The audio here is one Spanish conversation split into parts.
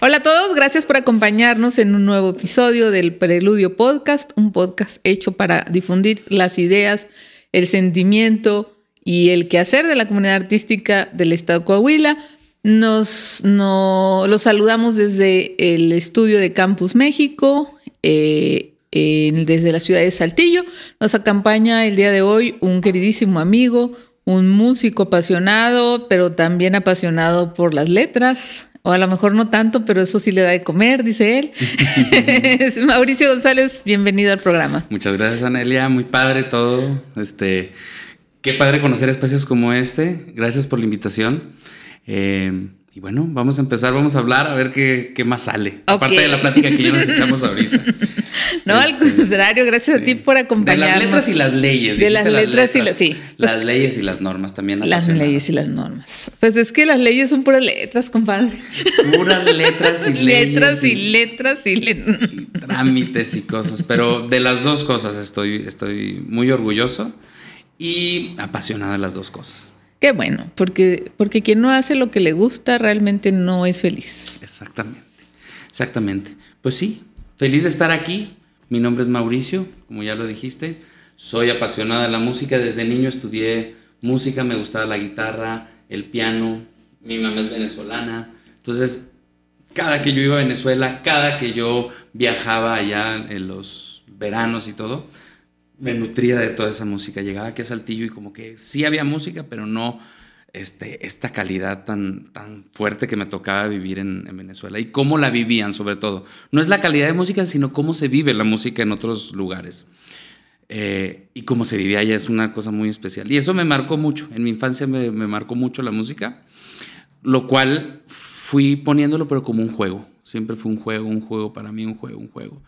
Hola a todos, gracias por acompañarnos en un nuevo episodio del Preludio Podcast, un podcast hecho para difundir las ideas, el sentimiento y el quehacer de la comunidad artística del Estado de Coahuila. Nos, los saludamos desde el estudio de Campus México, eh, desde la ciudad de Saltillo. Nos acompaña el día de hoy un queridísimo amigo, un músico apasionado, pero también apasionado por las letras, o a lo mejor no tanto, pero eso sí le da de comer, dice él. Mauricio González, bienvenido al programa. Muchas gracias, Anelia. Muy padre todo. Este, qué padre conocer espacios como este. Gracias por la invitación. Eh, y bueno, vamos a empezar, vamos a hablar a ver qué, más sale. Aparte de la plática que ya nos echamos ahorita. No, al este, contrario, gracias a ti por acompañarnos. De las letras y las leyes. De las letras, y las, sí. Las leyes y las normas también. Las leyes y las normas. Pues es que las leyes son puras letras, compadre. Puras letras y leyes. Letras y, letras y, y, trámites y cosas. Pero de las dos cosas estoy, estoy muy orgulloso y apasionado de las dos cosas. Qué bueno, porque, porque quien no hace lo que le gusta realmente no es feliz. Exactamente, exactamente. Pues sí, feliz de estar aquí. Mi nombre es Mauricio, como ya lo dijiste. Soy apasionada de la música. Desde niño estudié música, me gustaba la guitarra, el piano. Mi mamá es venezolana. Entonces, cada que yo iba a Venezuela, cada que yo viajaba allá en los veranos y todo, me nutría de toda esa música. Llegaba aquí a Saltillo y como que sí había música, pero no este, esta calidad tan, tan fuerte que me tocaba vivir en, Venezuela y cómo la vivían sobre todo. No es la calidad de música, sino cómo se vive la música en otros lugares. Eh, y cómo se vivía allá es una cosa muy especial. Y eso me marcó mucho. En mi infancia me, me marcó mucho la música, lo cual fui poniéndolo pero como un juego. Siempre fue un juego, un juego para mí, un juego, un juego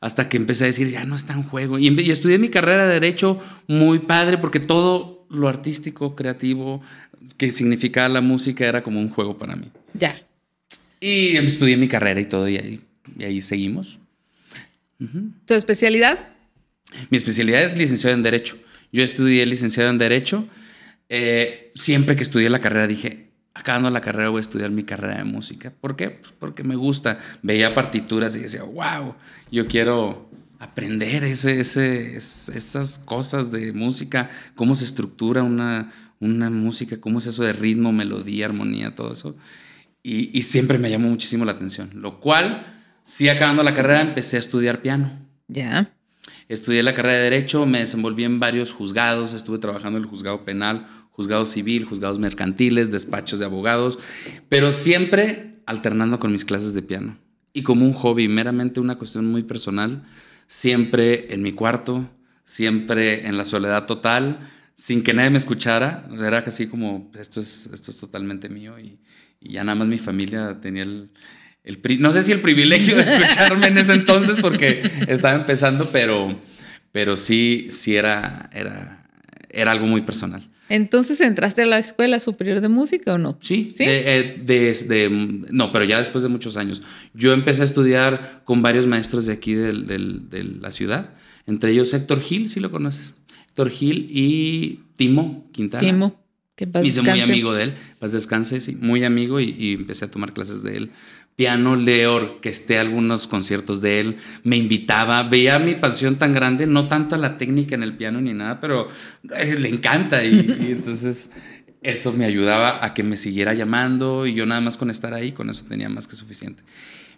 hasta que empecé a decir, ya no está en juego. Y, estudié mi carrera de Derecho muy padre porque todo lo artístico, creativo, que significaba la música era como un juego para mí. Ya. Y estudié mi carrera y todo, y ahí, y ahí seguimos. ¿Tu especialidad? Mi especialidad es licenciado en Derecho. Yo estudié licenciado en Derecho. Eh, siempre que estudié la carrera dije, acabando la carrera voy a estudiar mi carrera de música. ¿Por qué? Pues porque me gusta. Veía partituras y decía, wow, yo quiero aprender ese, ese, esas cosas de música, cómo se estructura una, una música, cómo es eso de ritmo, melodía, armonía, todo eso. Y, y siempre me llamó muchísimo la atención. Lo cual, sí, acabando la carrera, empecé a estudiar piano. Ya. Estudié la carrera de Derecho, me desenvolví en varios juzgados, estuve trabajando en el juzgado penal, juzgado civil, juzgados mercantiles, despachos de abogados, pero siempre alternando con mis clases de piano. Y como un hobby, meramente una cuestión muy personal, siempre en mi cuarto, siempre en la soledad total, sin que nadie me escuchara. Era casi como, esto es, esto es totalmente mío y, ya nada más mi familia tenía el, no sé si el privilegio de escucharme en ese entonces porque estaba empezando, pero, pero sí, sí era, era, era algo muy personal. Entonces, ¿entraste a la Escuela Superior de Música o no? Sí, ¿Sí? De, no, pero ya después de muchos años. Yo empecé a estudiar con varios maestros de aquí de la ciudad, entre ellos Héctor Gil, si lo conoces. Héctor Gil y Timo Quintana. Timo, que paz Hice muy amigo de él, paz descanse, sí, muy amigo y empecé a tomar clases de él piano, le orquesté algunos conciertos de él, me invitaba, veía mi pasión tan grande, no tanto a la técnica en el piano ni nada, pero eh, le encanta y, entonces eso me ayudaba a que me siguiera llamando y yo nada más con estar ahí, con eso tenía más que suficiente.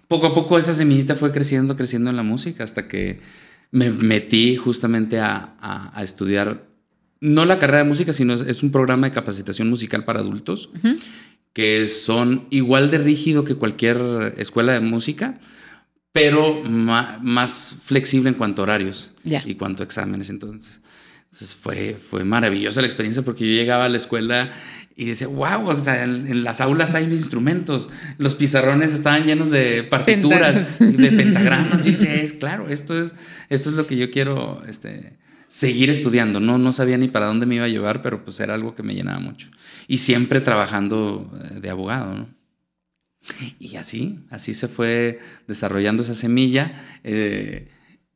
Poco a poco esa semillita fue creciendo, creciendo en la música hasta que me metí justamente a, estudiar, no la carrera de música, sino es, un programa de capacitación musical para adultos que son igual de rígido que cualquier escuela de música, pero más, flexible en cuanto a horarios y cuanto a exámenes. Entonces, fue, fue maravillosa la experiencia porque yo llegaba a la escuela y decía, wow, o sea, en, las aulas hay instrumentos, los pizarrones estaban llenos de partituras, de pentagramas. Y yo decía, es claro, esto es, esto es lo que yo quiero este, seguir estudiando. No, no sabía ni para dónde me iba a llevar, pero pues era algo que me llenaba mucho. Y siempre trabajando eh, de abogado, ¿no? Y así, así se fue desarrollando esa semilla, eh,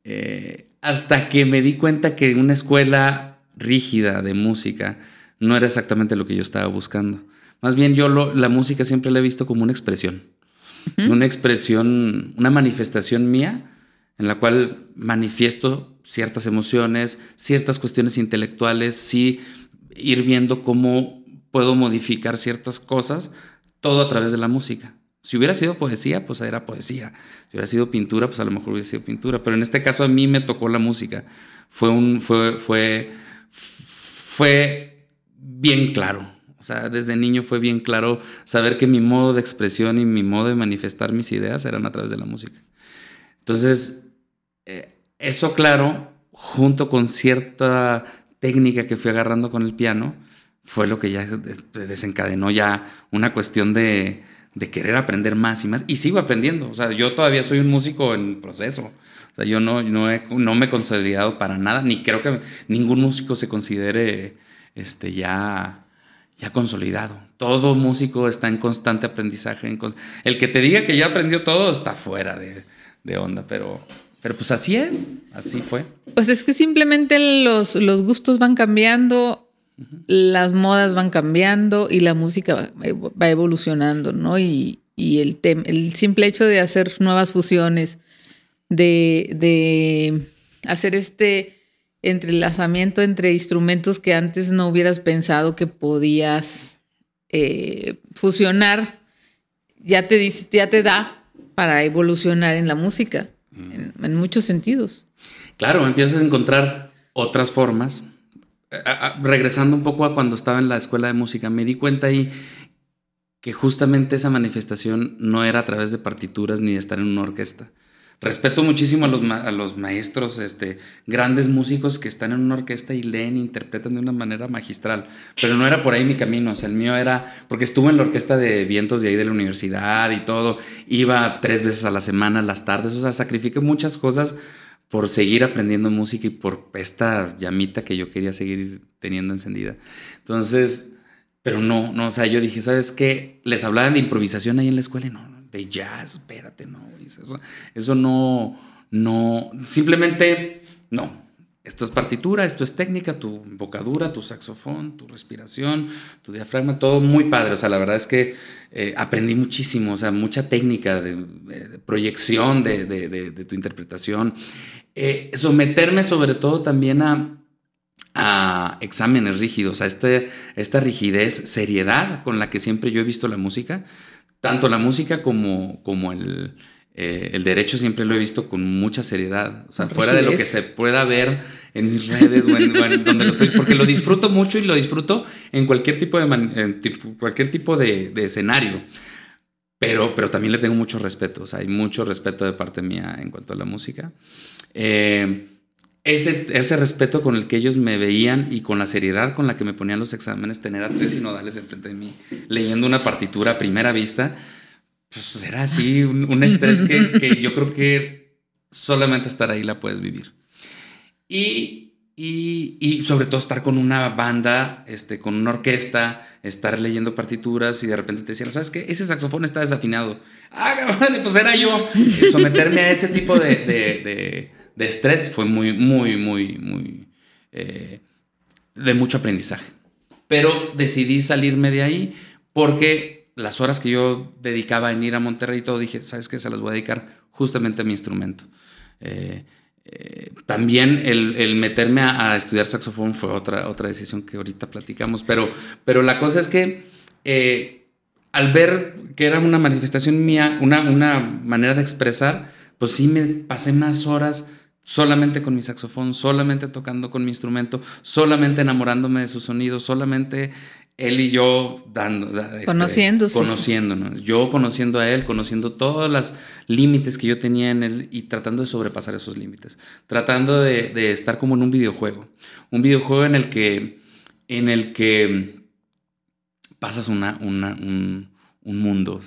eh, hasta que me di cuenta que una escuela rígida de música no era exactamente lo que yo estaba buscando. Más bien yo la música siempre la he visto como una expresión. una expresión, una manifestación mía en la cual manifiesto ciertas emociones, ciertas cuestiones intelectuales, sí ir viendo cómo puedo modificar ciertas cosas, todo a través de la música. Si hubiera sido poesía, pues era poesía. Si hubiera sido pintura, pues a lo mejor hubiera sido pintura. Pero en este caso a mí me tocó la música. Fue fue bien claro. O sea, desde niño fue bien claro saber que mi modo de expresión y mi modo de manifestar mis ideas eran a través de la música. Entonces, eh, eso claro, junto con cierta técnica que fui agarrando con el piano, fue lo que ya desencadenó ya una cuestión de, querer aprender más y más. Y sigo aprendiendo. O sea, yo todavía soy un músico en proceso. O sea, yo no, no, no me he consolidado para nada, ni creo que ningún músico se considere este, ya, ya consolidado. Todo músico está en constante aprendizaje. el que te diga que ya aprendió todo está fuera de, de onda, pero pero pues así es, así fue. Pues es que simplemente los, los gustos van cambiando, las modas van cambiando y la música va, evolucionando, ¿no? Y, el, el simple hecho de hacer nuevas fusiones, de, de hacer este entrelazamiento entre instrumentos que antes no hubieras pensado que podías eh, fusionar, ya te, ya te da para evolucionar en la música en, muchos sentidos. Claro, empiezas a encontrar otras formas. regresando un poco a cuando estaba en la escuela de música, me di cuenta ahí que justamente esa manifestación no era a través de partituras ni de estar en una orquesta. Respeto muchísimo a los, a los maestros, este, grandes músicos que están en una orquesta y leen e interpretan de una manera magistral, pero no era por ahí mi camino, o sea, el mío era, porque estuve en la orquesta de vientos de ahí de la universidad y todo, iba tres veces a la semana, las tardes, o sea, sacrifiqué muchas cosas por seguir aprendiendo música y por esta llamita que yo quería seguir teniendo encendida. Entonces, pero no, no, o sea, yo dije, ¿sabes qué? Les hablaban de improvisación ahí en la escuela y no, de jazz, espérate, no, eso, no, no, simplemente no. Esto es partitura, esto es técnica, tu embocadura, tu saxofón, tu respiración, tu diafragma, todo muy padre. O sea, la verdad es que eh, aprendí muchísimo, o sea, mucha técnica de, proyección de, tu interpretación. Eh, someterme sobre todo también a, a exámenes rígidos, a este, esta rigidez, seriedad con la que siempre yo he visto la música tanto la música como, como el, eh, el derecho siempre lo he visto con mucha seriedad. O sea, fuera de lo que se pueda ver en mis redes o en, donde lo estoy, porque lo disfruto mucho y lo disfruto en cualquier tipo de, cualquier tipo de, escenario. Pero, pero también le tengo mucho respeto, o sea, hay mucho respeto de parte mía en cuanto a la música. Eh, ese, ese respeto con el que ellos me veían y con la seriedad con la que me ponían los exámenes, tener a tres sinodales enfrente de mí, leyendo una partitura a primera vista, pues era así un, estrés que, yo creo que solamente estar ahí la puedes vivir. Y, y, y, sobre todo estar con una banda, este, con una orquesta, estar leyendo partituras y de repente te decían, ¿sabes qué? Ese saxofón está desafinado. Ah, pues era yo. Someterme a ese tipo de de estrés fue muy, muy, muy, muy, eh, de mucho aprendizaje. Pero decidí salirme de ahí porque las horas que yo dedicaba en ir a Monterrey y todo, dije, ¿sabes qué? Se las voy a dedicar justamente a mi instrumento. Eh, eh, también el, meterme a, estudiar saxofón fue otra, otra decisión que ahorita platicamos, pero, pero la cosa es que al ver que era una manifestación mía, una, una manera de expresar, pues sí me pasé más horas solamente con mi saxofón, solamente tocando con mi instrumento, solamente enamorándome de su sonido, solamente él y yo dando, este, conociéndose. conociéndonos, yo conociendo a él, conociendo todos los límites que yo tenía en él y tratando de sobrepasar esos límites, tratando de, estar como en un videojuego, un videojuego en el que, en el que pasas una, un, un mundo,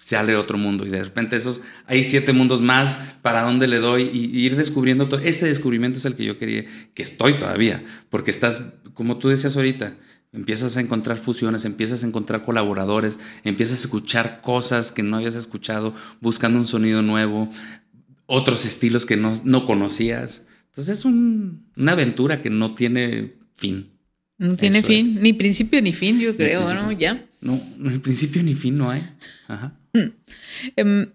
sale otro mundo y de repente esos hay siete mundos más para dónde le doy y, ir descubriendo todo ese descubrimiento es el que yo quería que estoy todavía porque estás como tú decías ahorita empiezas a encontrar fusiones empiezas a encontrar colaboradores empiezas a escuchar cosas que no habías escuchado buscando un sonido nuevo otros estilos que no, no conocías. Entonces es una aventura que no tiene fin. No tiene fin ni principio ni fin yo creo no ya. No, ni principio ni fin no hay. Ajá. Em,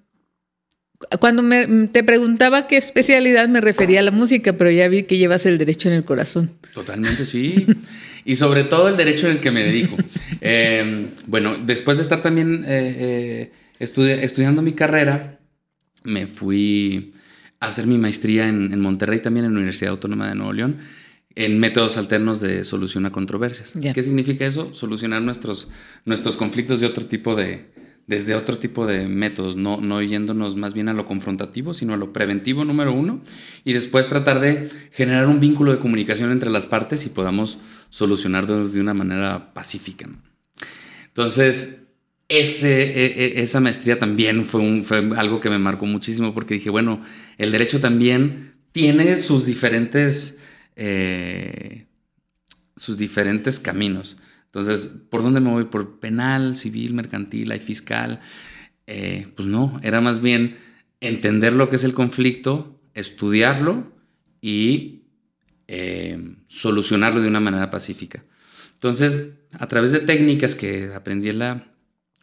cuando me, te preguntaba qué especialidad me refería a la música, pero ya vi que llevas el derecho en el corazón. Totalmente, sí. y sobre todo el derecho en el que me dedico. Em, bueno, después de estar también eh, eh, estudiando mi carrera, me fui a hacer mi maestría en, Monterrey, también en la Universidad Autónoma de Nuevo León, en métodos alternos de solución a controversias. ¿Qué significa eso? Solucionar nuestros, nuestros conflictos de otro tipo de, desde otro tipo de métodos, no, no yéndonos más bien a lo confrontativo, sino a lo preventivo, número uno, y después tratar de generar un vínculo de comunicación entre las partes y podamos solucionar de, una manera pacífica. Entonces, e, e, esa maestría también fue, fue algo que me marcó muchísimo porque dije, bueno, el derecho también tiene sus diferentes, eh, sus diferentes caminos. Entonces, ¿por dónde me voy? ¿Por penal, civil, mercantil, y fiscal? Eh, pues no, era más bien entender lo que es el conflicto, estudiarlo y eh, solucionarlo de una manera pacífica. Entonces, a través de técnicas que aprendí en la,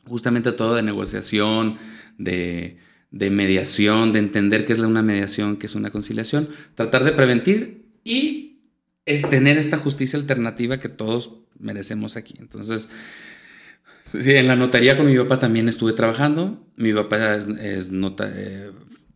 justamente todo de negociación, de, mediación, de entender qué es una mediación, qué es una conciliación, tratar de prevenir y tener esta justicia alternativa que todos merecemos aquí. Entonces, en la notaría con mi papá también estuve trabajando. Mi papá es, eh,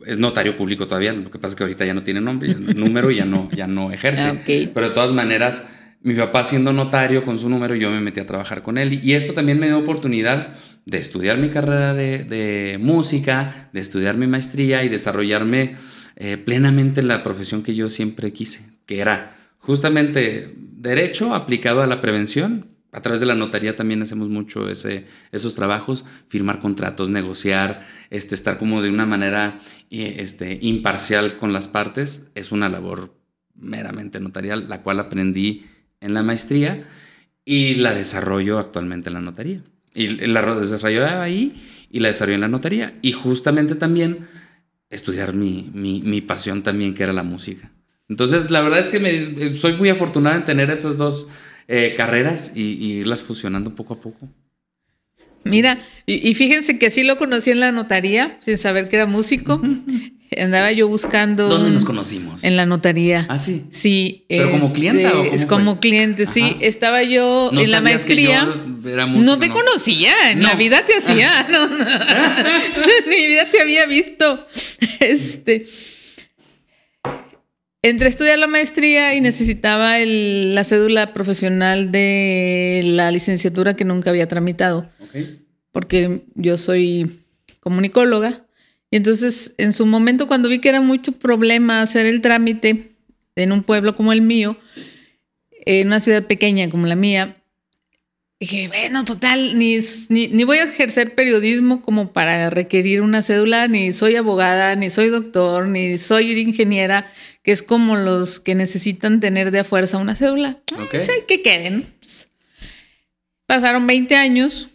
es notario público todavía, lo que pasa es que ahorita ya no tiene nombre, número y ya no, ya no ejerce. Pero de todas maneras, mi papá siendo notario con su número, yo me metí a trabajar con él. Y esto también me dio oportunidad de estudiar mi carrera de, música, de estudiar mi maestría y desarrollarme eh, plenamente en la profesión que yo siempre quise, que era justamente derecho aplicado a la prevención. A través de la notaría también hacemos mucho ese, esos trabajos, firmar contratos, negociar, este, estar como de una manera eh, este, imparcial con las partes. Es una labor meramente notarial, la cual aprendí en la maestría y la desarrollo actualmente en la notaría. Y la desarrollaba ahí y la desarrollé en la notaría. Y justamente también estudiar mi, mi, pasión también, que era la música. Entonces, la verdad es que me, soy muy afortunado en tener esas dos eh, carreras y, irlas fusionando poco a poco. Mira, y, y, fíjense que así lo conocí en la notaría, sin saber que era músico. Andaba yo buscando. ¿Dónde nos conocimos? En la notaría. Ah, sí. Sí. ¿Pero como cliente o Es como cliente, sí. Estaba yo en la maestría. no te conocía, en la vida te hacía. No, en mi vida te había visto. Este. Entré a estudiar la maestría y necesitaba la cédula profesional de la licenciatura que nunca había tramitado. Porque yo soy comunicóloga y entonces, en su momento, cuando vi que era mucho problema hacer el trámite en un pueblo como el mío, en una ciudad pequeña como la mía, dije, bueno, total, ni, ni, voy a ejercer periodismo como para requerir una cédula, ni soy abogada, ni soy doctor, ni soy ingeniera, que es como los que necesitan tener de a fuerza una cédula. Okay. que queden. Pasaron 20 años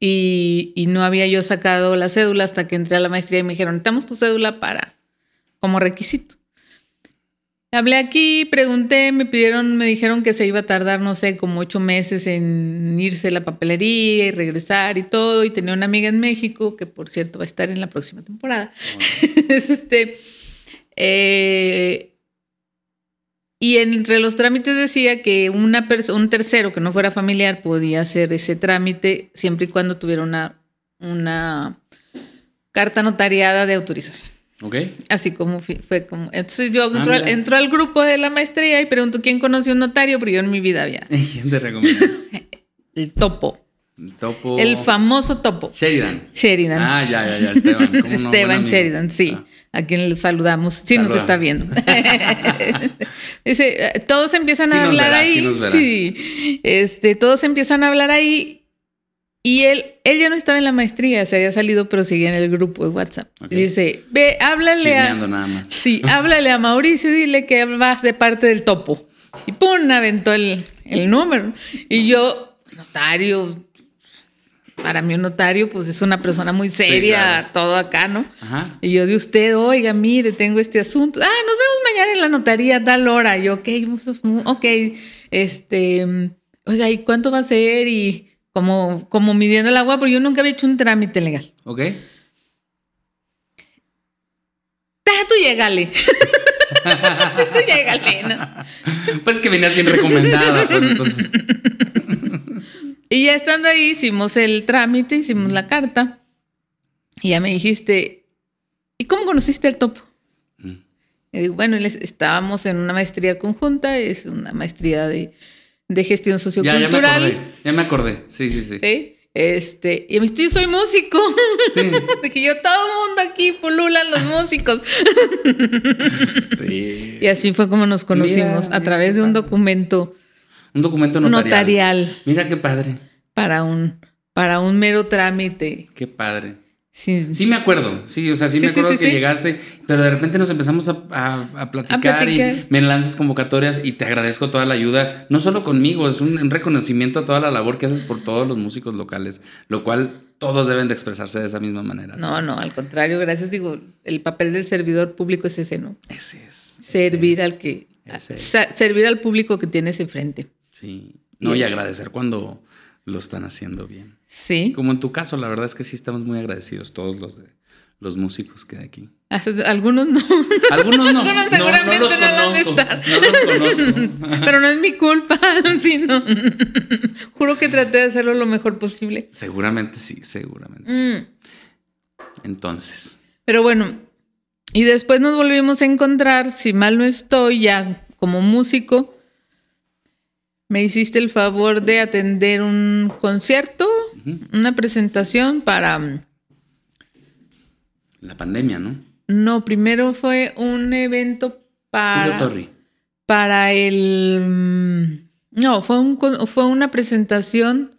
y, no había yo sacado la cédula hasta que entré a la maestría y me dijeron, necesitamos tu cédula para, como requisito. Hablé aquí, pregunté, me pidieron, me dijeron que se iba a tardar, no sé, como ocho meses en irse a la papelería y regresar y todo. Y tenía una amiga en México, que por cierto va a estar en la próxima temporada. este, eh, y entre los trámites decía que una un tercero que no fuera familiar podía hacer ese trámite siempre y cuando tuviera una, una carta notariada de autorización. Ok. Así como fue, como. Entonces yo ah, entro, al, grupo de la maestría y pregunto quién conoció un notario, pero yo en mi vida había. ¿Quién te recomienda? el topo. El topo. El famoso topo. Sheridan. Sheridan. Ah, ya, ya, ya, Esteban. Esteban Sheridan, sí. Ah a quien le saludamos, sí nos está viendo. Dice, eh, todos empiezan a hablar ahí. Sí, este, todos empiezan a hablar ahí. Y él, él ya no estaba en la maestría, se había salido, pero seguía en el grupo de WhatsApp. dice, ve, háblale a. Nada más. Sí, háblale a Mauricio y dile que vas de parte del topo. Y pum, aventó el, el número. Y yo, notario, para mí un notario pues es una persona muy seria, todo acá, ¿no? Ajá. Y yo de usted, oiga, mire, tengo este asunto. Ah, nos vemos mañana en la notaría tal hora. Y yo, ok, ok, este, oiga, ¿y cuánto va a ser? Y como, como midiendo el agua, pero yo nunca había hecho un trámite legal. ¿Ok? Tú llégale. tú llégale, ¿no? Pues que venías bien recomendada, pues entonces. Y ya estando ahí, hicimos el trámite, hicimos la carta. Y ya me dijiste, ¿y cómo conociste al topo? Mm. Y digo, bueno, estábamos en una maestría conjunta, es una maestría de, de gestión Ya, ya me sociocultural. acordé. Ya me acordé. Sí, sí, sí. ¿sí? Este, y me dijo, yo soy músico. Sí. Dije yo, todo el mundo aquí pululan los músicos. Sí. Y así fue como nos conocimos, Mira, a través de un documento Un documento notarial. notarial Mira qué padre. para un, para un mero trámite. Qué padre. Sí, Sí me acuerdo, sí, o sea, sí, Sí, me acuerdo sí, que llegaste, pero de repente nos empezamos a, a- a platicar, platicar. y me lanzas convocatorias y te agradezco toda la ayuda, no solo conmigo, es un, un reconocimiento a toda la labor que haces por todos los músicos locales, lo cual todos deben de expresarse de esa misma manera. No, no, al contrario, gracias. Digo, el papel del servidor público es ese, ¿no? Ese es. ese Servir es, al que. Servir al público que tienes enfrente. Sí. No, Y es- agradecer cuando lo están haciendo bien. Sí. Como en tu caso, la verdad es que sí estamos muy agradecidos todos los de los músicos que hay aquí. Algunos no. Algunos no. Algunos no, seguramente no no lo han de conozco. estar. No los. Pero no es mi culpa, sino. Juro que traté de hacerlo lo mejor posible. Seguramente sí, seguramente. Mm. Entonces, Pero bueno, y después nos volvimos a encontrar, si mal no estoy, ya como músico. Me hiciste el favor de atender un concierto, una presentación para... mm, la pandemia, ¿no? No, primero fue un evento Julio para... Torri. Para el... mm, No, fue, un, fue una presentación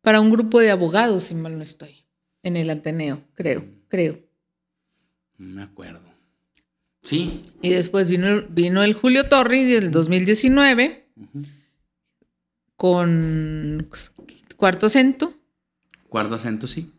para un grupo de abogados, si mal no estoy, en el Ateneo, creo, creo. No me acuerdo. Sí. Y después vino, vino el Julio Torri del 2019 con Cuarto Acento. Cuarto acento, sí.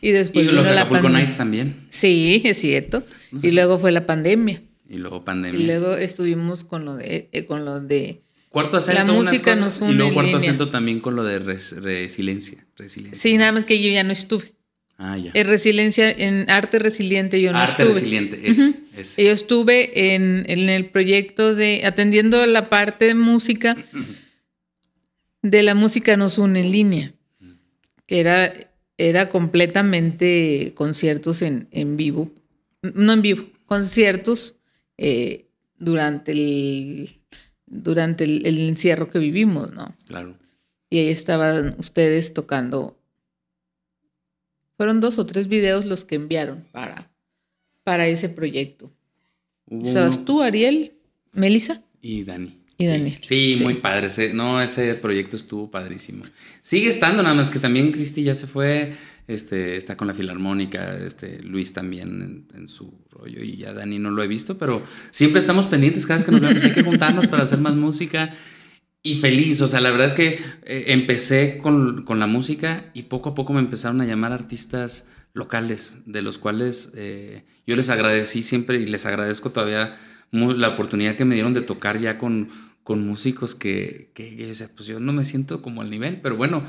Y después y los la Acapulco. Nights también. Sí, es cierto. No sé. Y luego fue la pandemia. Y luego pandemia. Y luego estuvimos con lo de, eh, con lo de cuarto acento, la música cosas, nos une Y luego cuarto línea. acento también con lo de res- resiliencia. resiliencia. Sí, nada más que yo ya no estuve. Ah, ya. En resiliencia, en arte resiliente yo no Arte estuve. resiliente. Es, Ujú. es. Yo estuve en, en el proyecto de atendiendo la parte de música de la música nos une en línea, que era, era completamente conciertos en, en vivo, no en vivo, conciertos eh, durante el durante el, el encierro que vivimos, ¿no? Claro. Y ahí estaban ustedes tocando. Fueron dos o tres videos los que enviaron para, para ese proyecto. Hubo ¿Estabas uno- tú, Ariel, Melissa? Y Dani. Y Sí. Daniel. Sí, Sí. muy padre. ese- no, ese proyecto estuvo padrísimo. Sigue estando, nada más que también Cristi ya se fue. Este, está con la filarmónica, este, Luis también en, en su rollo. Y ya Dani no lo he visto, pero siempre estamos pendientes. Cada vez que nos vemos hay que juntarnos para hacer más música. Y feliz, o sea, la verdad es que eh, empecé con, con la música y poco a poco me empezaron a llamar artistas locales, de los cuales eh, yo les agradecí siempre y les agradezco todavía la oportunidad que me dieron de tocar ya con, con músicos que, que, que decía, pues yo no me siento como al nivel, pero bueno,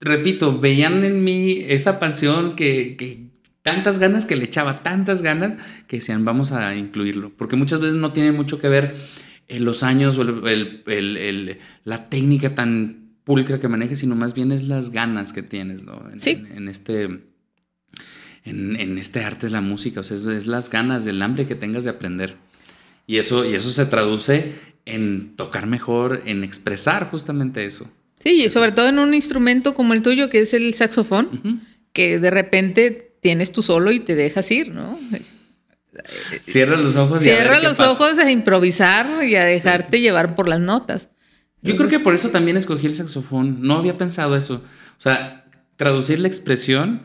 repito, veían en mí esa pasión que, que tantas ganas que le echaba, tantas ganas que decían, vamos a incluirlo, porque muchas veces no tiene mucho que ver en los años o el- el- el- el- la técnica tan pulcra que manejes, sino más bien es las ganas que tienes, ¿no? En, Sí. en- en este, en, en este arte de la música, o sea, es, es las ganas, del hambre que tengas de aprender. Y eso, y eso se traduce en tocar mejor, en expresar justamente eso. Sí, y sobre todo en un instrumento como el tuyo, que es el saxofón, que de repente tienes tu solo y te dejas ir, ¿no? Cierra los ojos y a ver Cierra qué los pasa. ojos a improvisar y a dejarte llevar por las notas. Yo creo que por eso también escogí el saxofón. No había pensado eso. O sea, traducir la expresión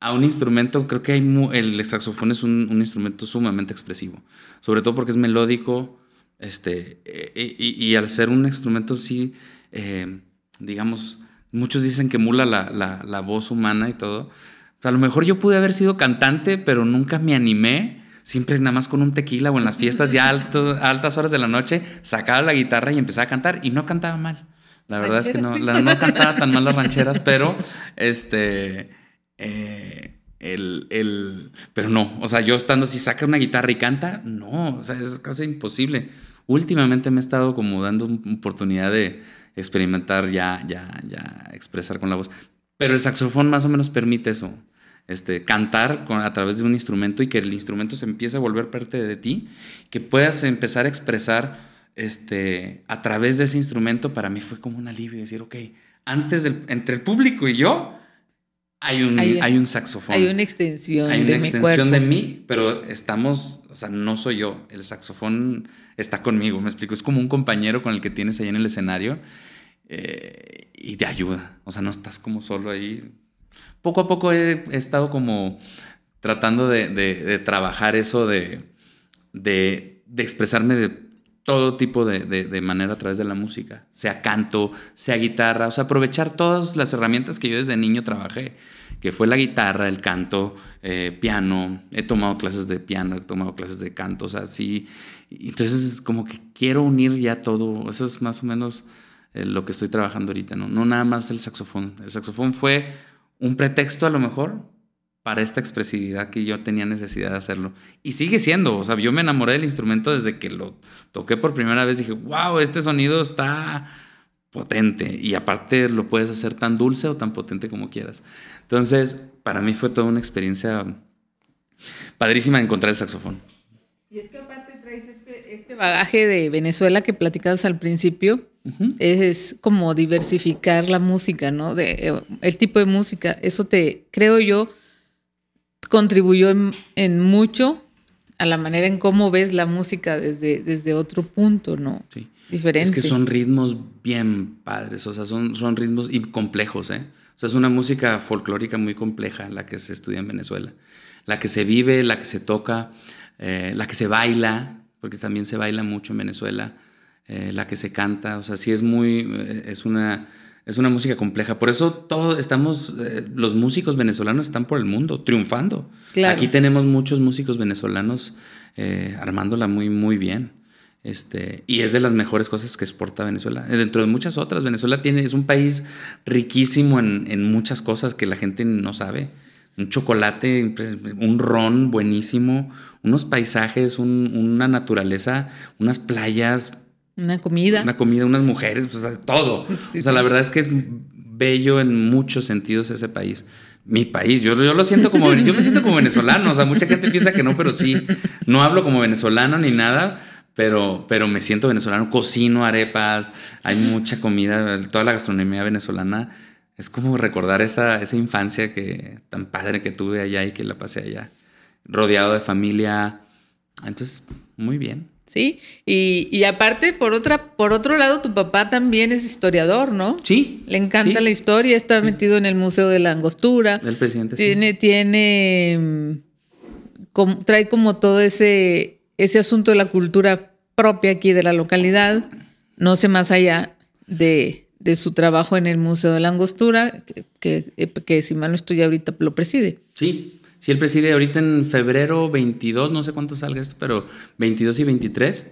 a un instrumento, creo que hay el saxofón es un, un instrumento sumamente expresivo. Sobre todo porque es melódico. Este, eh, y, y al ser un instrumento, sí, eh, digamos, muchos dicen que emula la, la- la voz humana y todo. A lo mejor yo pude haber sido cantante, pero nunca me animé. Siempre nada más con un tequila o en las fiestas ya alto- altas horas de la noche sacaba la guitarra y empezaba a cantar y no cantaba mal. La verdad es que no, la, no cantaba tan mal las rancheras, pero este. Eh, el, el, pero no, o sea, yo estando así, saca una guitarra y canta, no, o sea, es casi imposible. Últimamente me he estado como dando oportunidad de experimentar ya, ya, ya, expresar con la voz. Pero el saxofón más o menos permite eso, este, cantar con, a través de un instrumento y que el instrumento se empiece a volver parte de ti, que puedas empezar a expresar este, a través de ese instrumento, para mí fue como un alivio decir, ok, antes del, entre el público y yo, hay un, hay, un saxofón. Hay una extensión. Hay una extensión de mí, pero estamos, o sea, no soy yo. El saxofón está conmigo, me explico. Es como un compañero con el que tienes ahí en el escenario eh, y te ayuda. O sea, no estás como solo ahí. Poco a poco he, estado como tratando de, trabajar eso de, de, expresarme de todo tipo de, manera a través de la música, sea canto, sea guitarra, o sea, aprovechar todas las herramientas que yo desde niño trabajé, que fue la guitarra, el canto, eh, piano, he tomado clases de piano, he tomado clases de canto, o sea, sí, entonces como que quiero unir ya todo, eso es más o menos eh, lo que estoy trabajando ahorita, ¿no? No nada más el saxofón, el saxofón fue un pretexto a lo mejor, para esta expresividad que yo tenía necesidad de hacerlo. Y sigue siendo, o sea, yo me enamoré del instrumento desde que lo toqué por primera vez, dije, wow, este sonido está potente y aparte lo puedes hacer tan dulce o tan potente como quieras. Entonces, para mí fue toda una experiencia padrísima de encontrar el saxofón. Y es que aparte traes este, este bagaje de Venezuela que platicabas al principio, es, como diversificar la música, ¿no? De, eh, el tipo de música, eso te, creo yo, contribuyó en, mucho a la manera en cómo ves la música desde, desde otro punto, ¿no? Sí. Diferente. Es que son ritmos bien padres, o sea, son, son ritmos y complejos, ¿eh? O sea, es una música folclórica muy compleja la que se estudia en Venezuela. La que se vive, la que se toca, eh, la que se baila, porque también se baila mucho en Venezuela, eh, la que se canta, o sea, sí es muy, eh, es una es una música compleja. Por eso todos estamos, eh, los músicos venezolanos están por el mundo, triunfando. Aquí tenemos muchos músicos venezolanos armándola muy, muy bien. Este, y es de las mejores cosas que exporta Venezuela. Eh, dentro de muchas otras, Venezuela tiene, es un país riquísimo en, muchas cosas que la gente no sabe. Un chocolate, un ron buenísimo, unos paisajes, una naturaleza, unas playas una comida. Una comida, unas mujeres, todo. o sea, la verdad es que es bello en muchos sentidos ese país. Mi país, yo, yo lo siento como, yo me siento como venezolano, o sea, mucha gente piensa que no, pero sí, no hablo como venezolano ni nada, pero, pero me siento venezolano, cocino arepas, hay mucha comida, toda la gastronomía venezolana, es como recordar esa, esa infancia que tan padre que tuve allá y que la pasé allá, rodeado de familia, entonces, muy bien. Sí, y, aparte, por otra, por otro lado, tu papá también es historiador, ¿no? Sí. Le encanta la historia, está metido en el Museo de la Angostura. El presidente, tiene, sí. Tiene, mm, trae como todo ese, ese asunto de la cultura propia aquí de la localidad, no sé más allá de, de su trabajo en el Museo de la Angostura, que, que, que si mal no estoy ahorita lo preside. Sí, si él preside ahorita en febrero 22, no sé cuánto salga esto, pero 22 y 23,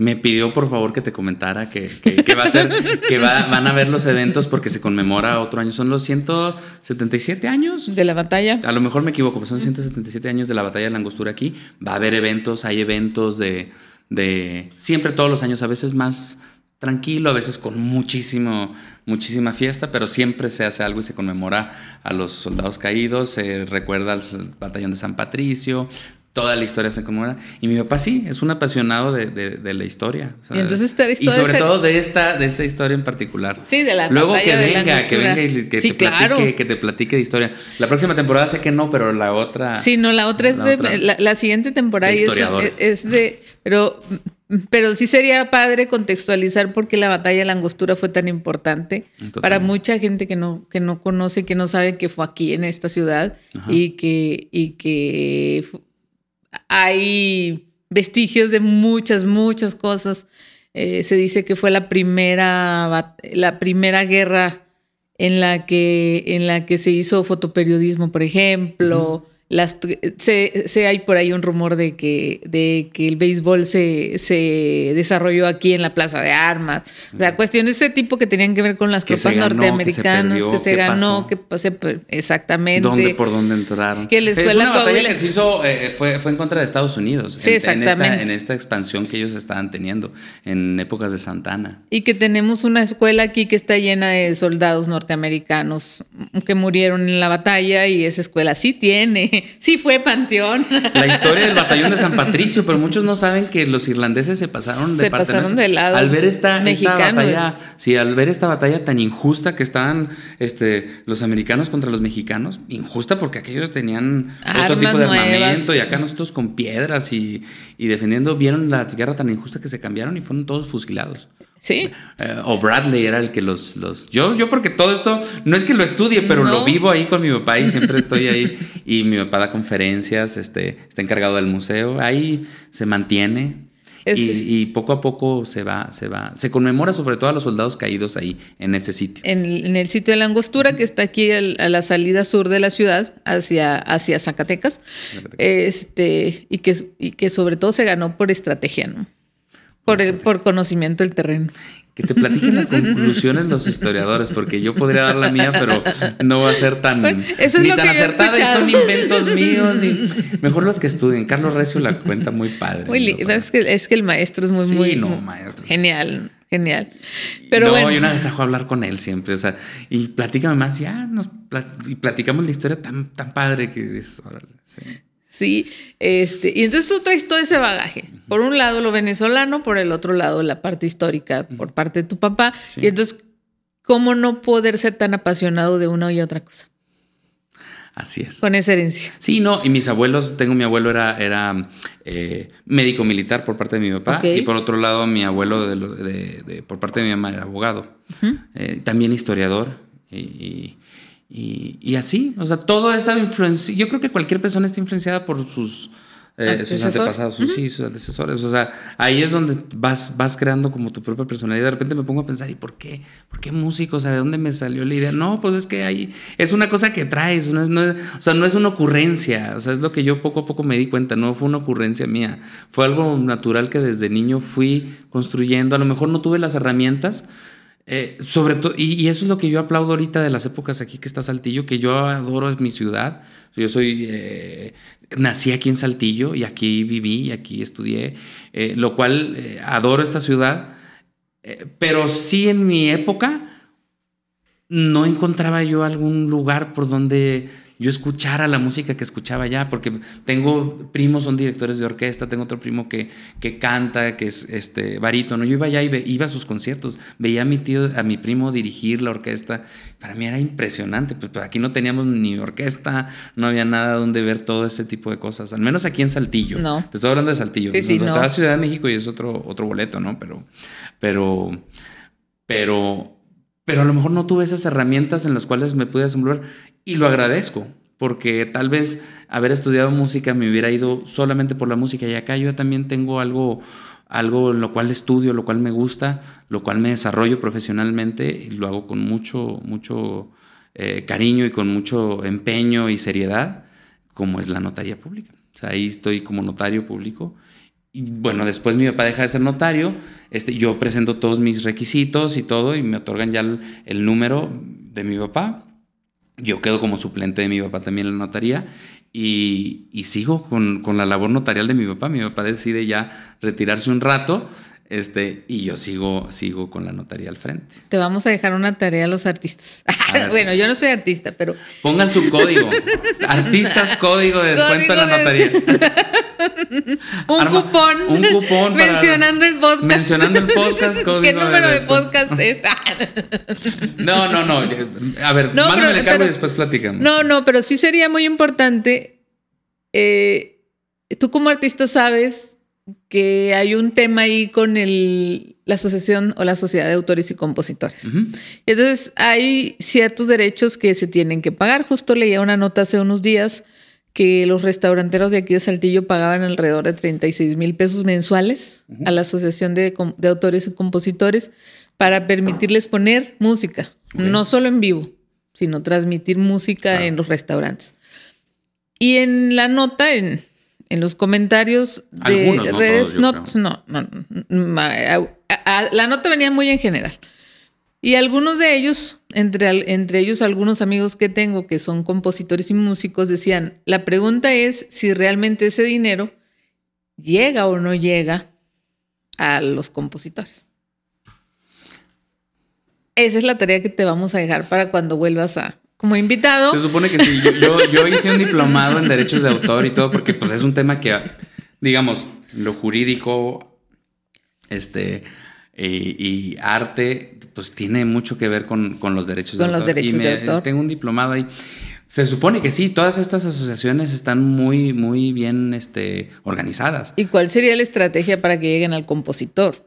me pidió por favor que te comentara que, va a ser, que van a ver los eventos porque se conmemora otro año. Son los 177 años. De la batalla. A lo mejor me equivoco, pero son 177 años de la batalla de la angostura aquí. Va a haber eventos, hay eventos de, de siempre todos los años, a veces más tranquilo, a veces con muchísimo, muchísima fiesta, pero siempre se hace algo y se conmemora a los soldados caídos, se recuerda al batallón de San Patricio, toda la historia se conmemora. Y mi papá sí, es un apasionado de, la historia. y, entonces y sobre todo de esta, de esta historia en particular. Sí, de la Luego que venga, que venga y que, te platique, que te platique de historia. La próxima temporada sé que no, pero la otra... Sí, no, la otra es de... La, siguiente temporada es, es de... Pero pero sí sería padre contextualizar por qué la batalla de la angostura fue tan importante para mucha gente que no, que no conoce, que no sabe que fue aquí en esta ciudad y que, y que hay vestigios de muchas, muchas cosas. Eh, se dice que fue la primera, la primera guerra en la que, en la que se hizo fotoperiodismo, por ejemplo. Las, se, se, hay por ahí un rumor de que, de que el béisbol se, se desarrolló aquí en la Plaza de Armas. O sea, cuestiones de ese tipo que tenían que ver con las tropas norteamericanas, que se, ganó, que pasé exactamente. ¿Dónde, por dónde entraron? Que la escuela es una batalla que se hizo, eh, fue, fue en contra de Estados Unidos. Sí, exactamente. En esta, expansión que ellos estaban teniendo en épocas de Santana. Y que tenemos una escuela aquí que está llena de soldados norteamericanos que murieron en la batalla y esa escuela sí tiene sí fue panteón. La historia del batallón de San Patricio, pero muchos no saben que los irlandeses se pasaron de se pasaron de lado. Al ver esta, batalla, sí, al ver esta batalla tan injusta que estaban este, los americanos contra los mexicanos, injusta porque aquellos tenían otro tipo de armamento y acá nosotros con piedras y, y defendiendo, vieron la guerra tan injusta que se cambiaron y fueron todos fusilados. Sí. Eh, o Bradley era el que los, los. Yo, yo porque todo esto, no es que lo estudie, pero lo vivo ahí con mi papá y siempre estoy ahí. y mi papá da conferencias, este, está encargado del museo. Ahí se mantiene. y, poco a poco se va, se va, se conmemora sobre todo a los soldados caídos ahí, en ese sitio. En, el sitio de la Angostura, que está aquí a la salida sur de la ciudad, hacia, hacia Zacatecas, Este, y, que, y que sobre todo se ganó por estrategia, ¿no? Por, conocimiento del terreno. Que te platiquen las conclusiones los historiadores, porque yo podría dar la mía, pero no va a ser tan, eso es ni lo tan que acertada y son inventos míos. Y mejor los que estudien. Carlos Recio la cuenta muy padre. es, que, es que el maestro es muy, sí, muy, no, maestro. genial. Genial. Pero no, bueno. yo una vez a hablar con él siempre, o sea, y platícame más, ya nos y platicamos la historia tan, tan padre que es, órale, sí. Sí, este, y entonces tú traes todo ese bagaje. Por un lado lo venezolano, por el otro lado la parte histórica por parte de tu papá. Y entonces, ¿cómo no poder ser tan apasionado de una y otra cosa? Así es. Con esa herencia. Sí, no, y mis abuelos, tengo mi abuelo era, era eh, médico militar por parte de mi papá y por otro lado mi abuelo de, por parte de mi mamá era abogado, eh, también historiador y y, así, o sea, toda esa influencia, yo creo que cualquier persona está influenciada por sus, eh, sus antepasados, sus, sí, sus antecesores. O sea, ahí es donde vas, vas creando como tu propia personalidad. De repente me pongo a pensar, ¿y por qué? ¿Por qué músico? O sea, ¿de dónde me salió la idea? No, pues es que ahí es una cosa que traes, no es, no o sea, no es una ocurrencia. O sea, es lo que yo poco a poco me di cuenta, no fue una ocurrencia mía. Fue algo natural que desde niño fui construyendo. A lo mejor no tuve las herramientas, eh, sobre todo, y, eso es lo que yo aplaudo ahorita de las épocas aquí que está Saltillo, que yo adoro es mi ciudad. Yo soy, eh, nací aquí en Saltillo y aquí viví y aquí estudié, eh, lo cual adoro esta ciudad, pero sí en mi época no encontraba yo algún lugar por donde yo escuchara la música que escuchaba ya, porque tengo primos, son directores de orquesta, tengo otro primo que, que canta, que es este barítono. Yo iba allá y iba a sus conciertos, veía a mi tío, a mi primo dirigir la orquesta. Para mí era impresionante, pues, pues aquí no teníamos ni orquesta, no había nada donde ver todo ese tipo de cosas, al menos aquí en Saltillo. No. Te estoy hablando de Saltillo. Sí, sí, no. Ciudad de México y es otro, otro boleto, ¿no? Pero, pero, pero pero a lo mejor no tuve esas herramientas en las cuales me pude desenvolver y lo agradezco, porque tal vez haber estudiado música me hubiera ido solamente por la música y acá yo también tengo algo, algo en lo cual estudio, lo cual me gusta, lo cual me desarrollo profesionalmente y lo hago con mucho, mucho eh, cariño y con mucho empeño y seriedad, como es la notaría pública. O sea, ahí estoy como notario público y bueno, después mi papá deja de ser notario, este, yo presento todos mis requisitos y todo y me otorgan ya el, número de mi papá. Yo quedo como suplente de mi papá también en la notaría y, y sigo con, con, la labor notarial de mi papá. Mi papá decide ya retirarse un rato este, y yo sigo, sigo con la notaría al frente. Te vamos a dejar una tarea a los artistas. bueno, yo no soy artista, pero. Pongan su código. Artistas código de descuento en la notaría. un cupón. Un cupón. mencionando el podcast. Mencionando el podcast. Código ¿Qué número de, podcast es? no, no, no. A ver, no, mándame el cargo y después platicamos. No, no, pero sí sería muy importante. Eh, tú como artista sabes que hay un tema ahí con el, la asociación o la sociedad de autores y compositores. Entonces hay ciertos derechos que se tienen que pagar. Justo leía una nota hace unos días que los restauranteros de aquí de Saltillo pagaban alrededor de 36 mil pesos mensuales a la asociación de, autores y compositores para permitirles poner música, no solo en vivo, sino transmitir música en los restaurantes. Y en la nota, en, en los comentarios de Algunos, redes, yo no, no, no, no, a- a- la nota venía muy en general. Y algunos de ellos, entre, entre ellos algunos amigos que tengo que son compositores y músicos, decían, la pregunta es si realmente ese dinero llega o no llega a los compositores. Esa es la tarea que te vamos a dejar para cuando vuelvas a, como invitado. Se supone que sí. Yo, yo, yo hice un diplomado en derechos de autor y todo, porque pues es un tema que, digamos, lo jurídico, este, y, y arte, pues tiene mucho que ver con, con los derechos Con de los autor. derechos y me- de autor. Tengo un diplomado ahí. Se supone que sí, todas estas asociaciones están muy, muy bien este, organizadas. ¿Y cuál sería la estrategia para que lleguen al compositor?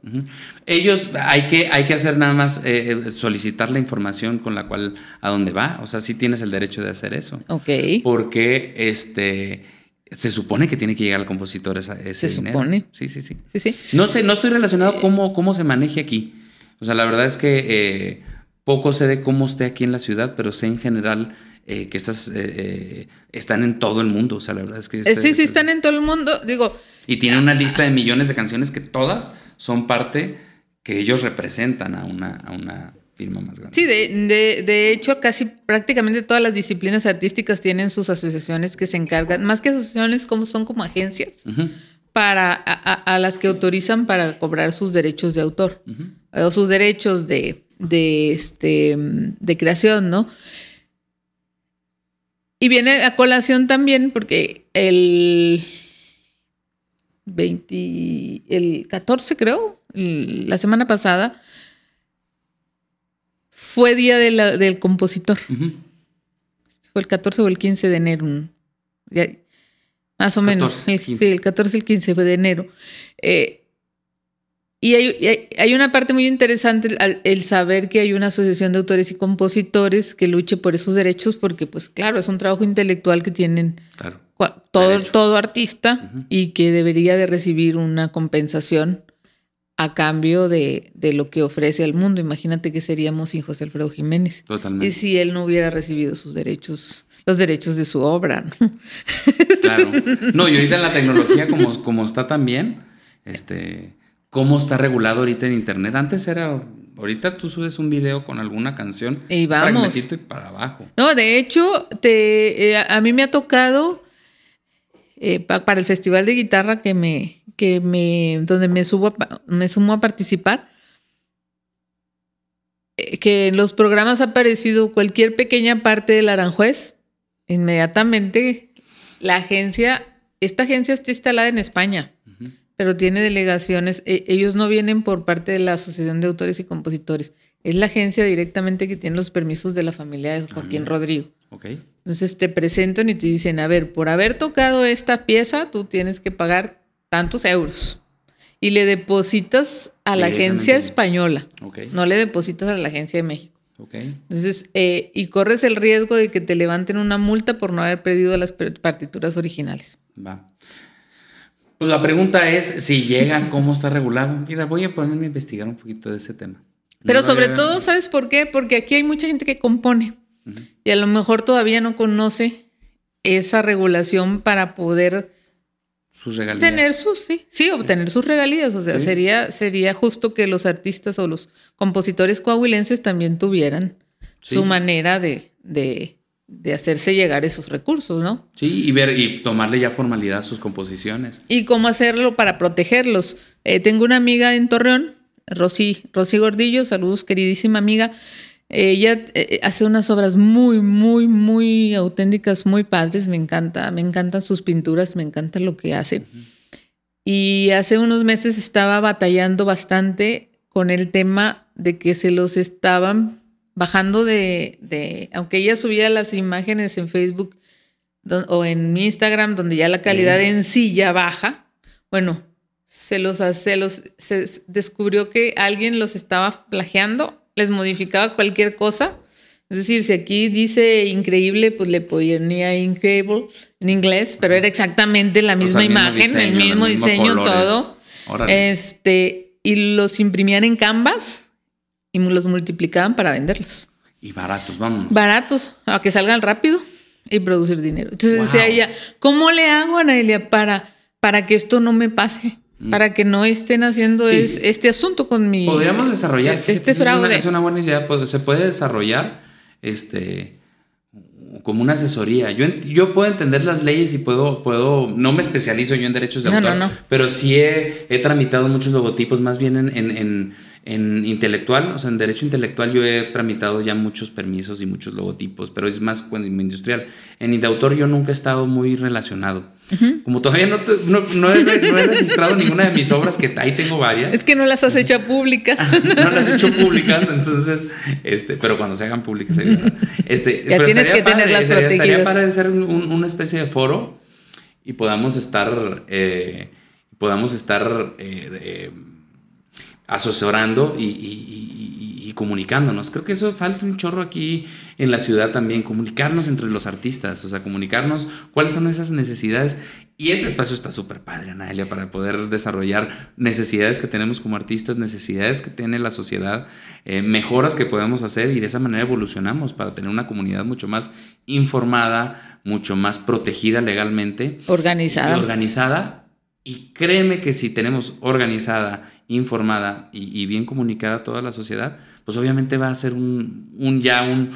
Ellos hay que, hay que hacer nada más eh, solicitar la información con la cual a dónde va. O sea, sí tienes el derecho de hacer eso. Ok. Porque este se supone que tiene que llegar al compositor esa- ese Se dinero. supone. Sí, sí, sí. Sí, sí. No sé, no estoy relacionado cómo, cómo se maneje aquí. O sea, la verdad es que eh, poco sé de cómo esté aquí en la ciudad, pero sé en general eh, que estas eh, eh, están en todo el mundo. O sea, la verdad es que... Sí, sí, están en todo el mundo. Digo, Y tienen una lista de millones de canciones que todas son parte que ellos representan a una, a una firma más grande. sí, de, de- de hecho, casi prácticamente todas las disciplinas artísticas tienen sus asociaciones que se encargan, más que asociaciones, como son como agencias, para, a, a- a las que autorizan para cobrar sus derechos de autor o sus derechos de, de, este, de creación, ¿no? Y viene a colación también porque el 20, el 14 creo, el- la semana pasada, fue día de la- del compositor. Ujú. Fue el 14 o el 15 de enero. ya- más o menos. 14, El, 15. sí, el 14 y el 15 de enero. Eh, y hay, hay- una parte muy interesante, el, saber que hay una asociación de autores y compositores que luche por esos derechos, porque pues claro, es un trabajo intelectual que tienen Claro. todo, Derecho. todo artista y que debería de recibir una compensación a cambio de, de lo que ofrece al mundo. Imagínate que seríamos sin José Alfredo Jiménez. Totalmente. Y si él no hubiera recibido sus derechos, los derechos de su obra. ¿no? Claro. No, y ahorita en la tecnología, como, como está también, este, cómo está regulado ahorita en internet. Antes era, ahorita tú subes un video con alguna canción, Y vamos. fragmentito y para abajo. No, de hecho, te, eh, a mí me ha tocado eh, pa- para el festival de guitarra que me, que me, donde me subo, a me sumo a participar, eh, que en los programas ha aparecido cualquier pequeña parte del Aranjuez, inmediatamente la agencia, esta agencia está instalada en España, pero tiene delegaciones, e- ellos no vienen por parte de la Asociación de Autores y Compositores, es la agencia directamente que tiene los permisos de la familia de Joaquín Rodrigo. ¿Ok? Entonces te presentan y te dicen, a ver, por haber tocado esta pieza, tú tienes que pagar tantos euros. Y le depositas a la agencia española, Ok. no le depositas a la agencia de México. Ok. Entonces, eh, y corres el riesgo de que te levanten una multa por no haber pedido las partituras originales. Va. Pues la pregunta es si llega, cómo está regulado. Mira, voy a ponerme a investigar un poquito de ese tema. Pero No sobre todo, ¿sabes por qué? Porque aquí hay mucha gente que compone y a lo mejor todavía no conoce esa regulación para poder sus regalías. tener sus, sí, sí, obtener sus regalías. O sea, Sí. sería, sería justo que los artistas o los compositores coahuilenses también tuvieran Sí. su manera de, de, de hacerse llegar esos recursos, ¿no? Sí, y ver y tomarle ya formalidad a sus composiciones. Y cómo hacerlo para protegerlos. Eh, tengo una amiga en Torreón, Rosy, Rosy Gordillo, saludos, queridísima amiga. Ella eh, hace unas obras muy, muy, muy auténticas, muy padres. Me encanta, me encantan sus pinturas, me encanta lo que hace. Y hace unos meses estaba batallando bastante con el tema de que se los estaban bajando de, de aunque ella subía las imágenes en Facebook don- o en mi Instagram, donde ya la calidad Bien. en sí ya baja. Bueno, se los, se los se descubrió que alguien los estaba plagiando, les modificaba cualquier cosa. Es decir, si aquí dice increíble, pues le ponía incredible en inglés, pero era exactamente la O sea, misma mismo imagen, diseño, el mismo diseño, colores. todo. Órale. Este, y los imprimían en Canvas y los multiplicaban para venderlos. Y baratos, vámonos. Baratos, a que salgan rápido. y producir dinero. Entonces decía ella, ¿cómo le hago, Anaelia, para, para que esto no me pase? Mm. Para que no estén haciendo este asunto con mi. Podríamos desarrollar. Este. Es una, buena idea. Se puede desarrollar este, como una asesoría. Yo, yo puedo entender las leyes y puedo, puedo. No me especializo yo en derechos de autor. Pero sí he, he, tramitado muchos logotipos, más bien en, en en intelectual, o sea, en derecho intelectual yo he tramitado ya muchos permisos y muchos logotipos, pero es más industrial. En de autor yo nunca he estado muy relacionado. Como todavía no, no, he, registrado ninguna de mis obras, que ahí tengo varias. Es que no las has hecho públicas. no las he hecho públicas, entonces, este, pero cuando se hagan públicas, este, ya tienes que tenerlas protegidas. Estaría para ser una especie de foro y podamos estar, eh, podamos estar eh, eh, asesorando y, comunicándonos. Creo que eso falta un chorro aquí en la ciudad también, comunicarnos entre los artistas, o sea, comunicarnos cuáles son esas necesidades. Y este espacio está súper padre, Anaelia, para poder desarrollar necesidades que tenemos como artistas, necesidades que tiene la sociedad, eh, mejoras que podemos hacer y de esa manera evolucionamos para tener una comunidad mucho más informada, mucho más protegida legalmente. Organizada. Organizada y créeme que si tenemos organizada, informada y, bien comunicada toda la sociedad, pues obviamente va a ser un, ya un,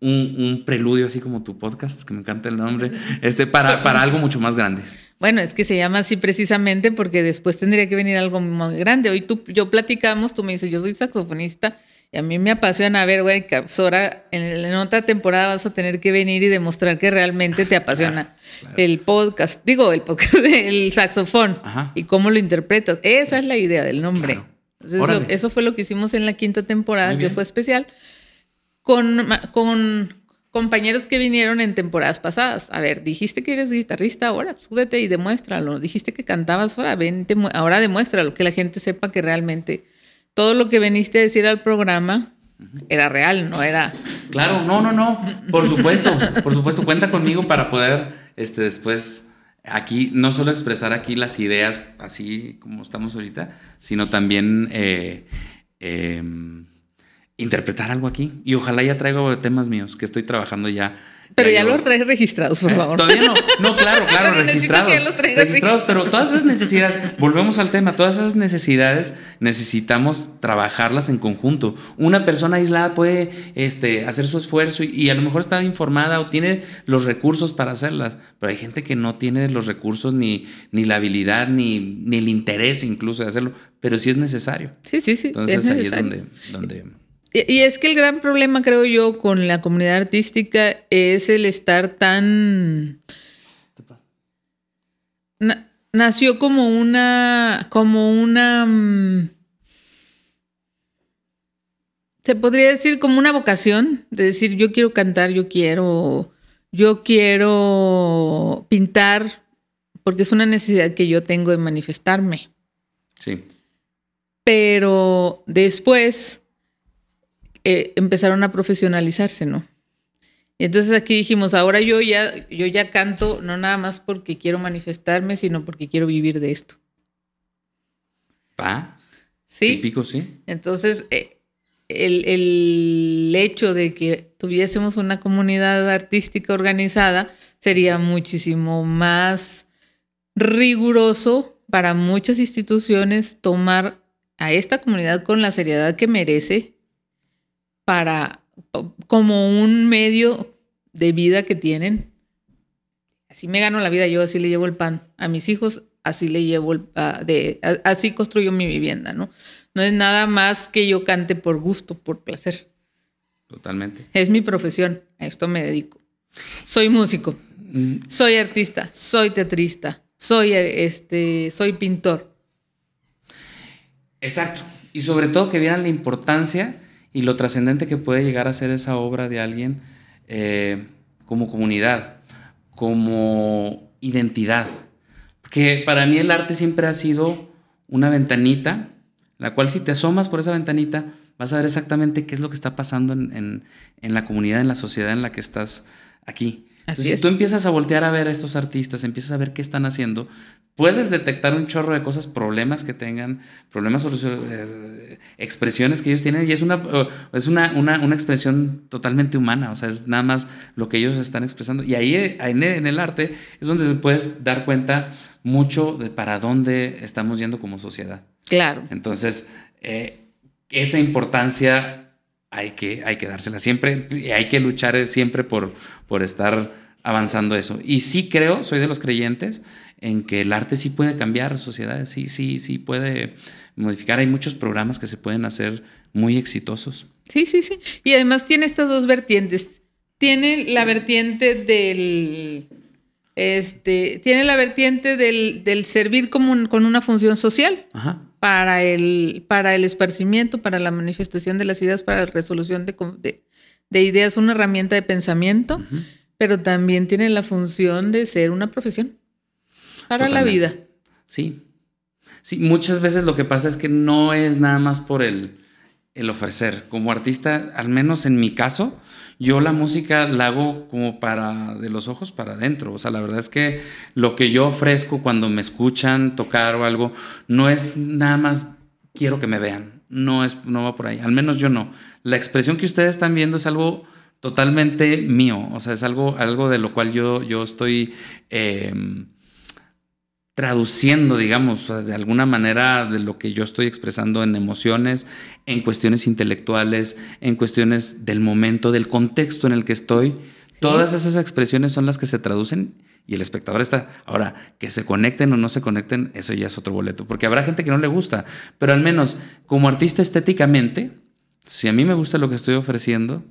un, preludio, así como tu podcast, que me encanta el nombre, este, para, para algo mucho más grande. Bueno, es que se llama así precisamente porque después tendría que venir algo muy grande. Hoy tú, yo platicamos, tú me dices, yo soy saxofonista y a mí me apasiona ver, güey, que ahora en, otra temporada vas a tener que venir y demostrar que realmente te apasiona el podcast, digo, el podcast, el saxofón y cómo lo interpretas. Esa es la idea del nombre. eso fue lo que hicimos en la quinta temporada, que fue especial, con, con compañeros que vinieron en temporadas pasadas. A ver, dijiste que eres guitarrista, ahora súbete y demuéstralo. Dijiste que cantabas, ahora, ven, ahora demuéstralo, que la gente sepa que realmente todo lo que veniste a decir al programa era real, no era. Claro, no, no, no. Por supuesto, por supuesto. Cuenta conmigo para poder este, después aquí no solo expresar aquí las ideas así como estamos ahorita, sino también eh, em, interpretar algo aquí. Y ojalá ya traigo temas míos que estoy trabajando ya pero ya, los traes registrados, por favor. Todavía no. No, claro, claro, registrados. registrados, pero todas esas necesidades, volvemos al tema, todas esas necesidades necesitamos trabajarlas en conjunto. Una persona aislada puede este, hacer su esfuerzo y, a lo mejor está informada o tiene los recursos para hacerlas, pero hay gente que no tiene los recursos ni, ni la habilidad ni, ni el interés incluso de hacerlo, pero sí es necesario. Sí, sí, sí. Entonces ahí es donde... donde y es que el gran problema, creo yo, con la comunidad artística es el estar tan... nació como una... como una... Mm, se podría decir como una vocación, de decir yo quiero cantar, yo quiero, yo quiero pintar, porque es una necesidad que yo tengo de manifestarme. Sí. Pero después eh, empezaron a profesionalizarse, ¿no? Y entonces aquí dijimos, ahora yo ya, yo ya canto no nada más porque quiero manifestarme, sino porque quiero vivir de esto. ¿Pa? Sí. Típico, sí. Entonces, eh, el, el, hecho de que tuviésemos una comunidad artística organizada sería muchísimo más riguroso para muchas instituciones tomar a esta comunidad con la seriedad que merece para como un medio de vida que tienen. Así me gano la vida yo, así le llevo el pan a mis hijos, así le llevo el, de, así construyo mi vivienda, ¿no? No es nada más que yo cante por gusto, por placer. Totalmente. Es mi profesión, a esto me dedico. Soy músico, mm. soy artista, soy teatrista, soy este, soy pintor. Exacto. Y sobre todo que vieran la importancia y lo trascendente que puede llegar a ser esa obra de alguien eh, como comunidad, como identidad. Porque para mí el arte siempre ha sido una ventanita, la cual si te asomas por esa ventanita, vas a ver exactamente qué es lo que está pasando en, la comunidad, en la sociedad en la que estás aquí. si tú empiezas a voltear a ver a estos artistas, empiezas a ver qué están haciendo, puedes detectar un chorro de cosas, problemas que tengan, problemas, eh, expresiones que ellos tienen, y es una, es una, una, expresión totalmente humana, o sea, es nada más lo que ellos están expresando. Y ahí en el arte es donde puedes dar cuenta mucho de para dónde estamos yendo como sociedad. Claro. Entonces, eh, esa importancia hay que, hay que dársela siempre, y hay que luchar siempre por, por estar avanzando eso. Y sí creo, soy de los creyentes, en que el arte sí puede cambiar sociedades, sí, sí, sí puede modificar. Hay muchos programas que se pueden hacer muy exitosos. Sí, sí, sí. Y además tiene estas dos vertientes. Tiene la vertiente del... Este, tiene la vertiente del, del servir como con una función social Para, el, para el esparcimiento, para la manifestación de las ideas, para la resolución de, de, ideas, una herramienta de pensamiento, pero también tiene la función de ser una profesión para la vida. Sí. Sí, muchas veces lo que pasa es que no es nada más por el, el ofrecer. Como artista, al menos en mi caso, yo la música la hago como para de los ojos para adentro. O sea, la verdad es que lo que yo ofrezco cuando me escuchan tocar o algo, no es nada más quiero que me vean. No, es, no va por ahí. Al menos yo no. La expresión que ustedes están viendo es algo totalmente mío. O sea, es algo, algo de lo cual yo, yo estoy. Em, traduciendo, digamos, de alguna manera de lo que yo estoy expresando en emociones, en cuestiones intelectuales, en cuestiones del momento, del contexto en el que estoy. Todas esas expresiones son las que se traducen y el espectador está. Ahora, que se conecten o no se conecten, eso ya es otro boleto, porque habrá gente que no le gusta, pero al menos como artista estéticamente, si a mí me gusta lo que estoy ofreciendo,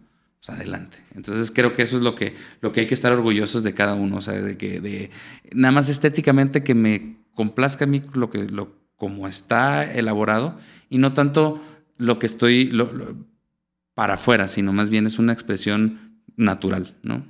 pues adelante. Entonces creo que eso es lo que, lo que hay que estar orgullosos de cada uno, o sea, de que de, nada más estéticamente que me complazca a mí lo que, lo, como está elaborado y no tanto lo que estoy para afuera, sino más bien es una expresión natural, ¿no?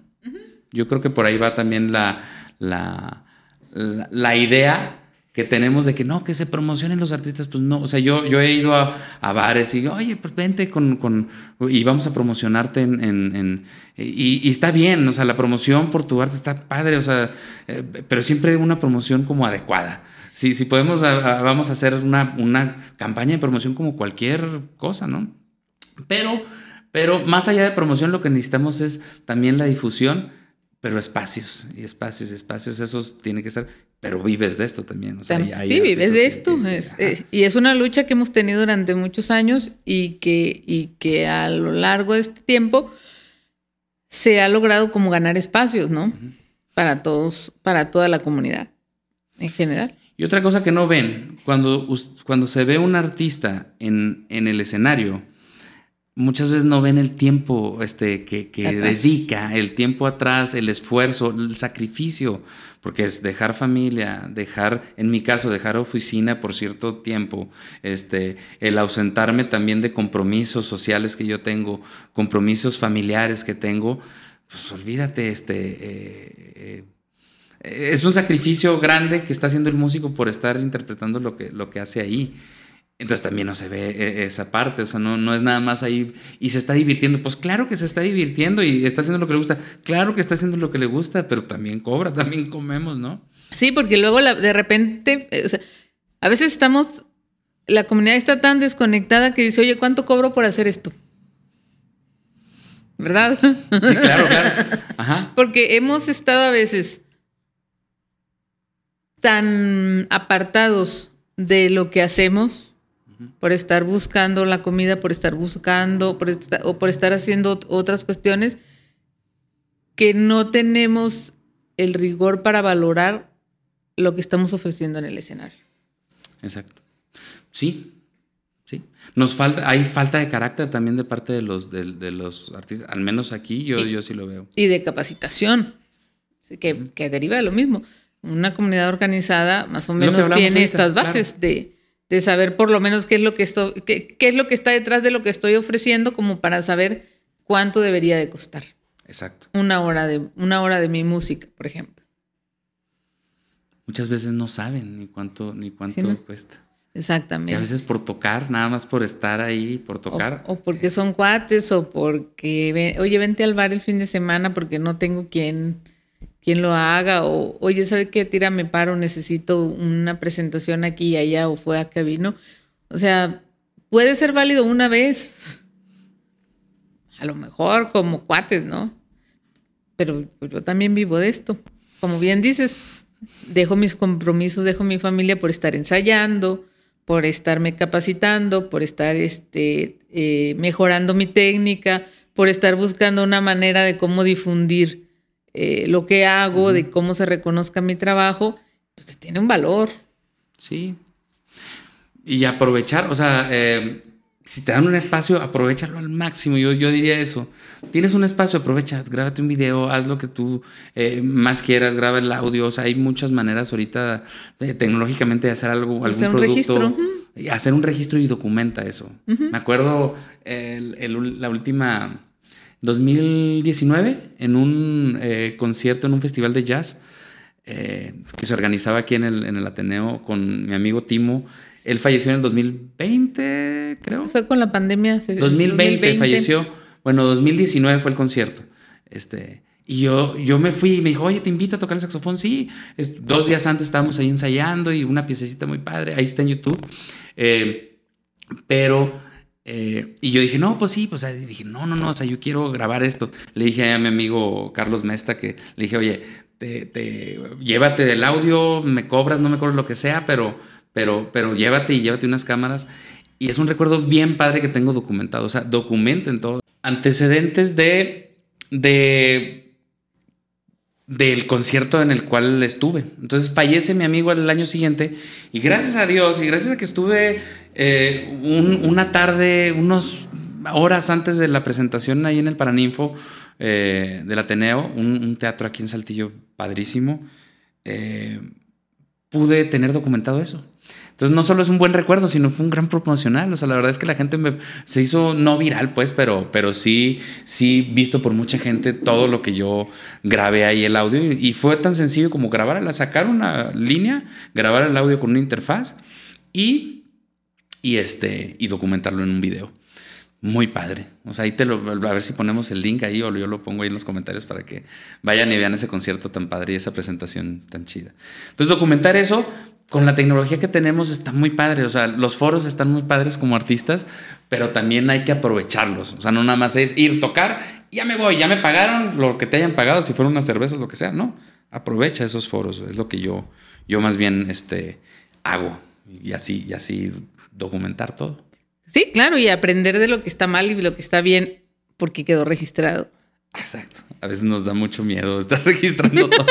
Yo creo que por ahí va también la, la, la idea que tenemos de que no, que se promocionen los artistas, pues no, o sea, yo, yo he ido a, a bares y digo, oye, pues vente con, con, y vamos a promocionarte en, en, y, está bien, o sea, la promoción por tu arte está padre, o sea, eh, pero siempre una promoción como adecuada. Si, si podemos, vamos a hacer una, una campaña de promoción como cualquier cosa, ¿no? Pero, pero más allá de promoción, lo que necesitamos es también la difusión pero espacios y espacios y espacios, esos tiene que ser, pero vives de esto también. O sea, sí, vives de esto. Eh, y es una lucha que hemos tenido durante muchos años y que, y que a lo largo de este tiempo se ha logrado como ganar espacios, ¿no? Para todos, para toda la comunidad en general. Y otra cosa que no ven, cuando, cuando se ve un artista en, en el escenario, muchas veces no ven el tiempo este, que, dedica, el tiempo atrás, el esfuerzo, el sacrificio, porque es dejar familia, dejar, en mi caso, dejar oficina por cierto tiempo, este, el ausentarme también de compromisos sociales que yo tengo, compromisos familiares que tengo, pues olvídate, este, eh, eh, es un sacrificio grande que está haciendo el músico por estar interpretando lo que, lo que hace ahí. Entonces también no se ve eh, esa parte, o sea, no, no es nada más ahí y se está divirtiendo. Pues claro que se está divirtiendo y está haciendo lo que le gusta. Claro que está haciendo lo que le gusta, pero también cobra, también comemos, ¿no? Sí, porque luego de repente, eh, o sea, a veces estamos, la comunidad está tan desconectada que dice, oye, ¿cuánto cobro por hacer esto? ¿Verdad? Sí, claro, claro. Ajá. Porque hemos estado a veces tan apartados de lo que hacemos por estar buscando la comida, por estar buscando, por o por estar haciendo otras cuestiones, que no tenemos el rigor para valorar lo que estamos ofreciendo en el escenario. Exacto. Sí, sí. Nos falta, hay falta de carácter también de parte de los, de, los artistas, al menos aquí yo, yo sí lo veo. Y de capacitación, que, que deriva de lo mismo. Una comunidad organizada más o menos tiene estas bases de de saber por lo menos qué es lo que esto, qué, es lo que está detrás de lo que estoy ofreciendo, como para saber cuánto debería de costar. Exacto. Una hora de, una hora de mi música, por ejemplo. Muchas veces no saben ni cuánto, ni cuánto cuesta. Exactamente. Y a veces por tocar, nada más por estar ahí, por tocar. O, porque son cuates, o porque, oye, vente al bar el fin de semana porque no tengo quien, quien lo haga, o oye, ¿sabe qué? Tírame paro, necesito una presentación aquí y allá, o fue acá vino. O sea, puede ser válido una vez. A lo mejor como cuates, ¿no? Pero yo también vivo de esto. Como bien dices, dejo mis compromisos, dejo mi familia por estar ensayando, por estarme capacitando, por estar este, eh, mejorando mi técnica, por estar buscando una manera de cómo difundir eh, lo que hago, de cómo se reconozca mi trabajo, pues tiene un valor. Sí. Y aprovechar, o sea, eh, si te dan un espacio, aprovechalo al máximo. Yo, yo diría eso. Tienes un espacio, aprovecha, grábate un video, haz lo que tú eh, más quieras, graba el audio. O sea, hay muchas maneras ahorita tecnológicamente de hacer algo, algún producto. Registro. Hacer un registro y documenta eso. Me acuerdo la última 2019 en un eh, concierto en un festival de jazz eh, que se organizaba aquí en el, en el Ateneo con mi amigo Timo. Él falleció en el 2020, creo. Fue con la pandemia. 2020, falleció. Bueno, 2019 fue el concierto. Este, y yo, yo me fui y me dijo, oye, te invito a tocar el saxofón. Sí, dos días antes estábamos ahí ensayando y una piececita muy padre. Ahí está en YouTube. Eh, pero, eh, y yo dije, no, pues sí, pues dije, no, no, no, o sea, yo quiero grabar esto. Le dije a mi amigo Carlos Mesta que le dije, oye, te, te, llévate del audio, me cobras, no me cobras lo que sea, pero pero, pero llévate y llévate unas cámaras. Y es un recuerdo bien padre que tengo documentado. O sea, documenten todo. Antecedentes de, de, del concierto en el cual estuve. Entonces fallece mi amigo el año siguiente y gracias a Dios y gracias a que estuve eh, una tarde, unas horas antes de la presentación ahí en el Paraninfo eh, del Ateneo, un, teatro aquí en Saltillo padrísimo, eh, pude tener documentado eso. Entonces no solo es un buen recuerdo, sino fue un gran promocional. O sea, la verdad es que la gente se hizo no viral, pues, pero, pero sí, sí visto por mucha gente todo lo que yo grabé ahí el audio. Y fue tan sencillo como grabar, sacar una línea, grabar el audio con una interfaz y, y, este, y documentarlo en un video. Muy padre. O sea, ahí te lo, a ver si ponemos el link ahí o yo lo pongo ahí en los comentarios para que vayan y vean ese concierto tan padre y esa presentación tan chida. Entonces, documentar eso, con la tecnología que tenemos está muy padre. O sea, los foros están muy padres como artistas, pero también hay que aprovecharlos. O sea, no nada más es ir, tocar, ya me voy, ya me pagaron lo que te hayan pagado, si fueron unas cervezas, lo que sea. No, aprovecha esos foros. Es lo que yo, yo más bien este, hago. Y así, y así documentar todo. Sí, claro, y aprender de lo que está mal y lo que está bien porque quedó registrado. Exacto. A veces nos da mucho miedo estar registrando todo.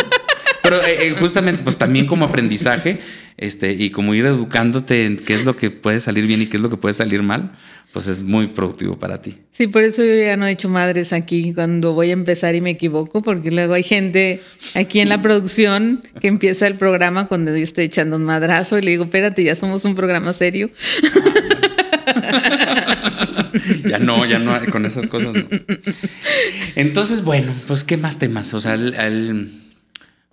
Pero eh, eh, justamente, pues también como aprendizaje, este, y como ir educándote en qué es lo que puede salir bien y qué es lo que puede salir mal, pues es muy productivo para ti. Sí, por eso yo ya no he hecho madres aquí cuando voy a empezar y me equivoco, porque luego hay gente aquí en la producción que empieza el programa cuando yo estoy echando un madrazo y le digo, espérate, ya somos un programa serio. ya no, ya no, con esas cosas no. Entonces, bueno, pues qué más temas. O sea, el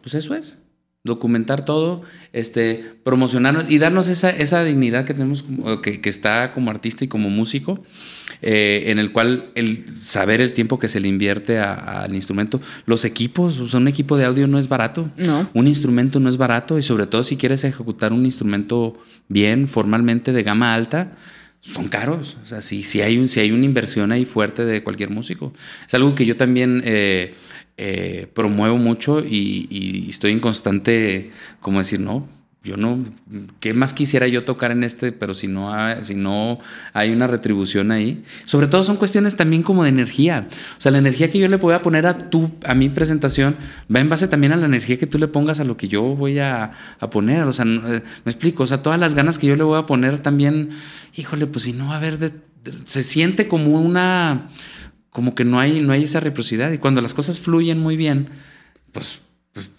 pues eso es. Documentar todo, este, promocionarnos y darnos esa, esa dignidad que tenemos, que, que, está como artista y como músico, eh, en el cual el saber el tiempo que se le invierte al instrumento, los equipos, o sea, un equipo de audio no es barato, no. un instrumento no es barato y sobre todo si quieres ejecutar un instrumento bien, formalmente de gama alta, son caros. O sea, si, si, hay, un, si hay una inversión ahí fuerte de cualquier músico. Es algo que yo también eh, eh, promuevo mucho y, estoy en constante, como decir, no, yo no, ¿qué más quisiera yo tocar en este? Pero si no, hay, si no hay una retribución ahí. Sobre todo son cuestiones también como de energía. O sea, la energía que yo le voy a poner a tu, a mi presentación va en base también a la energía que tú le pongas a lo que yo voy a, poner. O sea, eh, me explico. O sea, todas las ganas que yo le voy a poner también, híjole, pues si no va a haber, se siente como una como que no hay, no hay esa reciprocidad. Y cuando las cosas fluyen muy bien, pues, pues,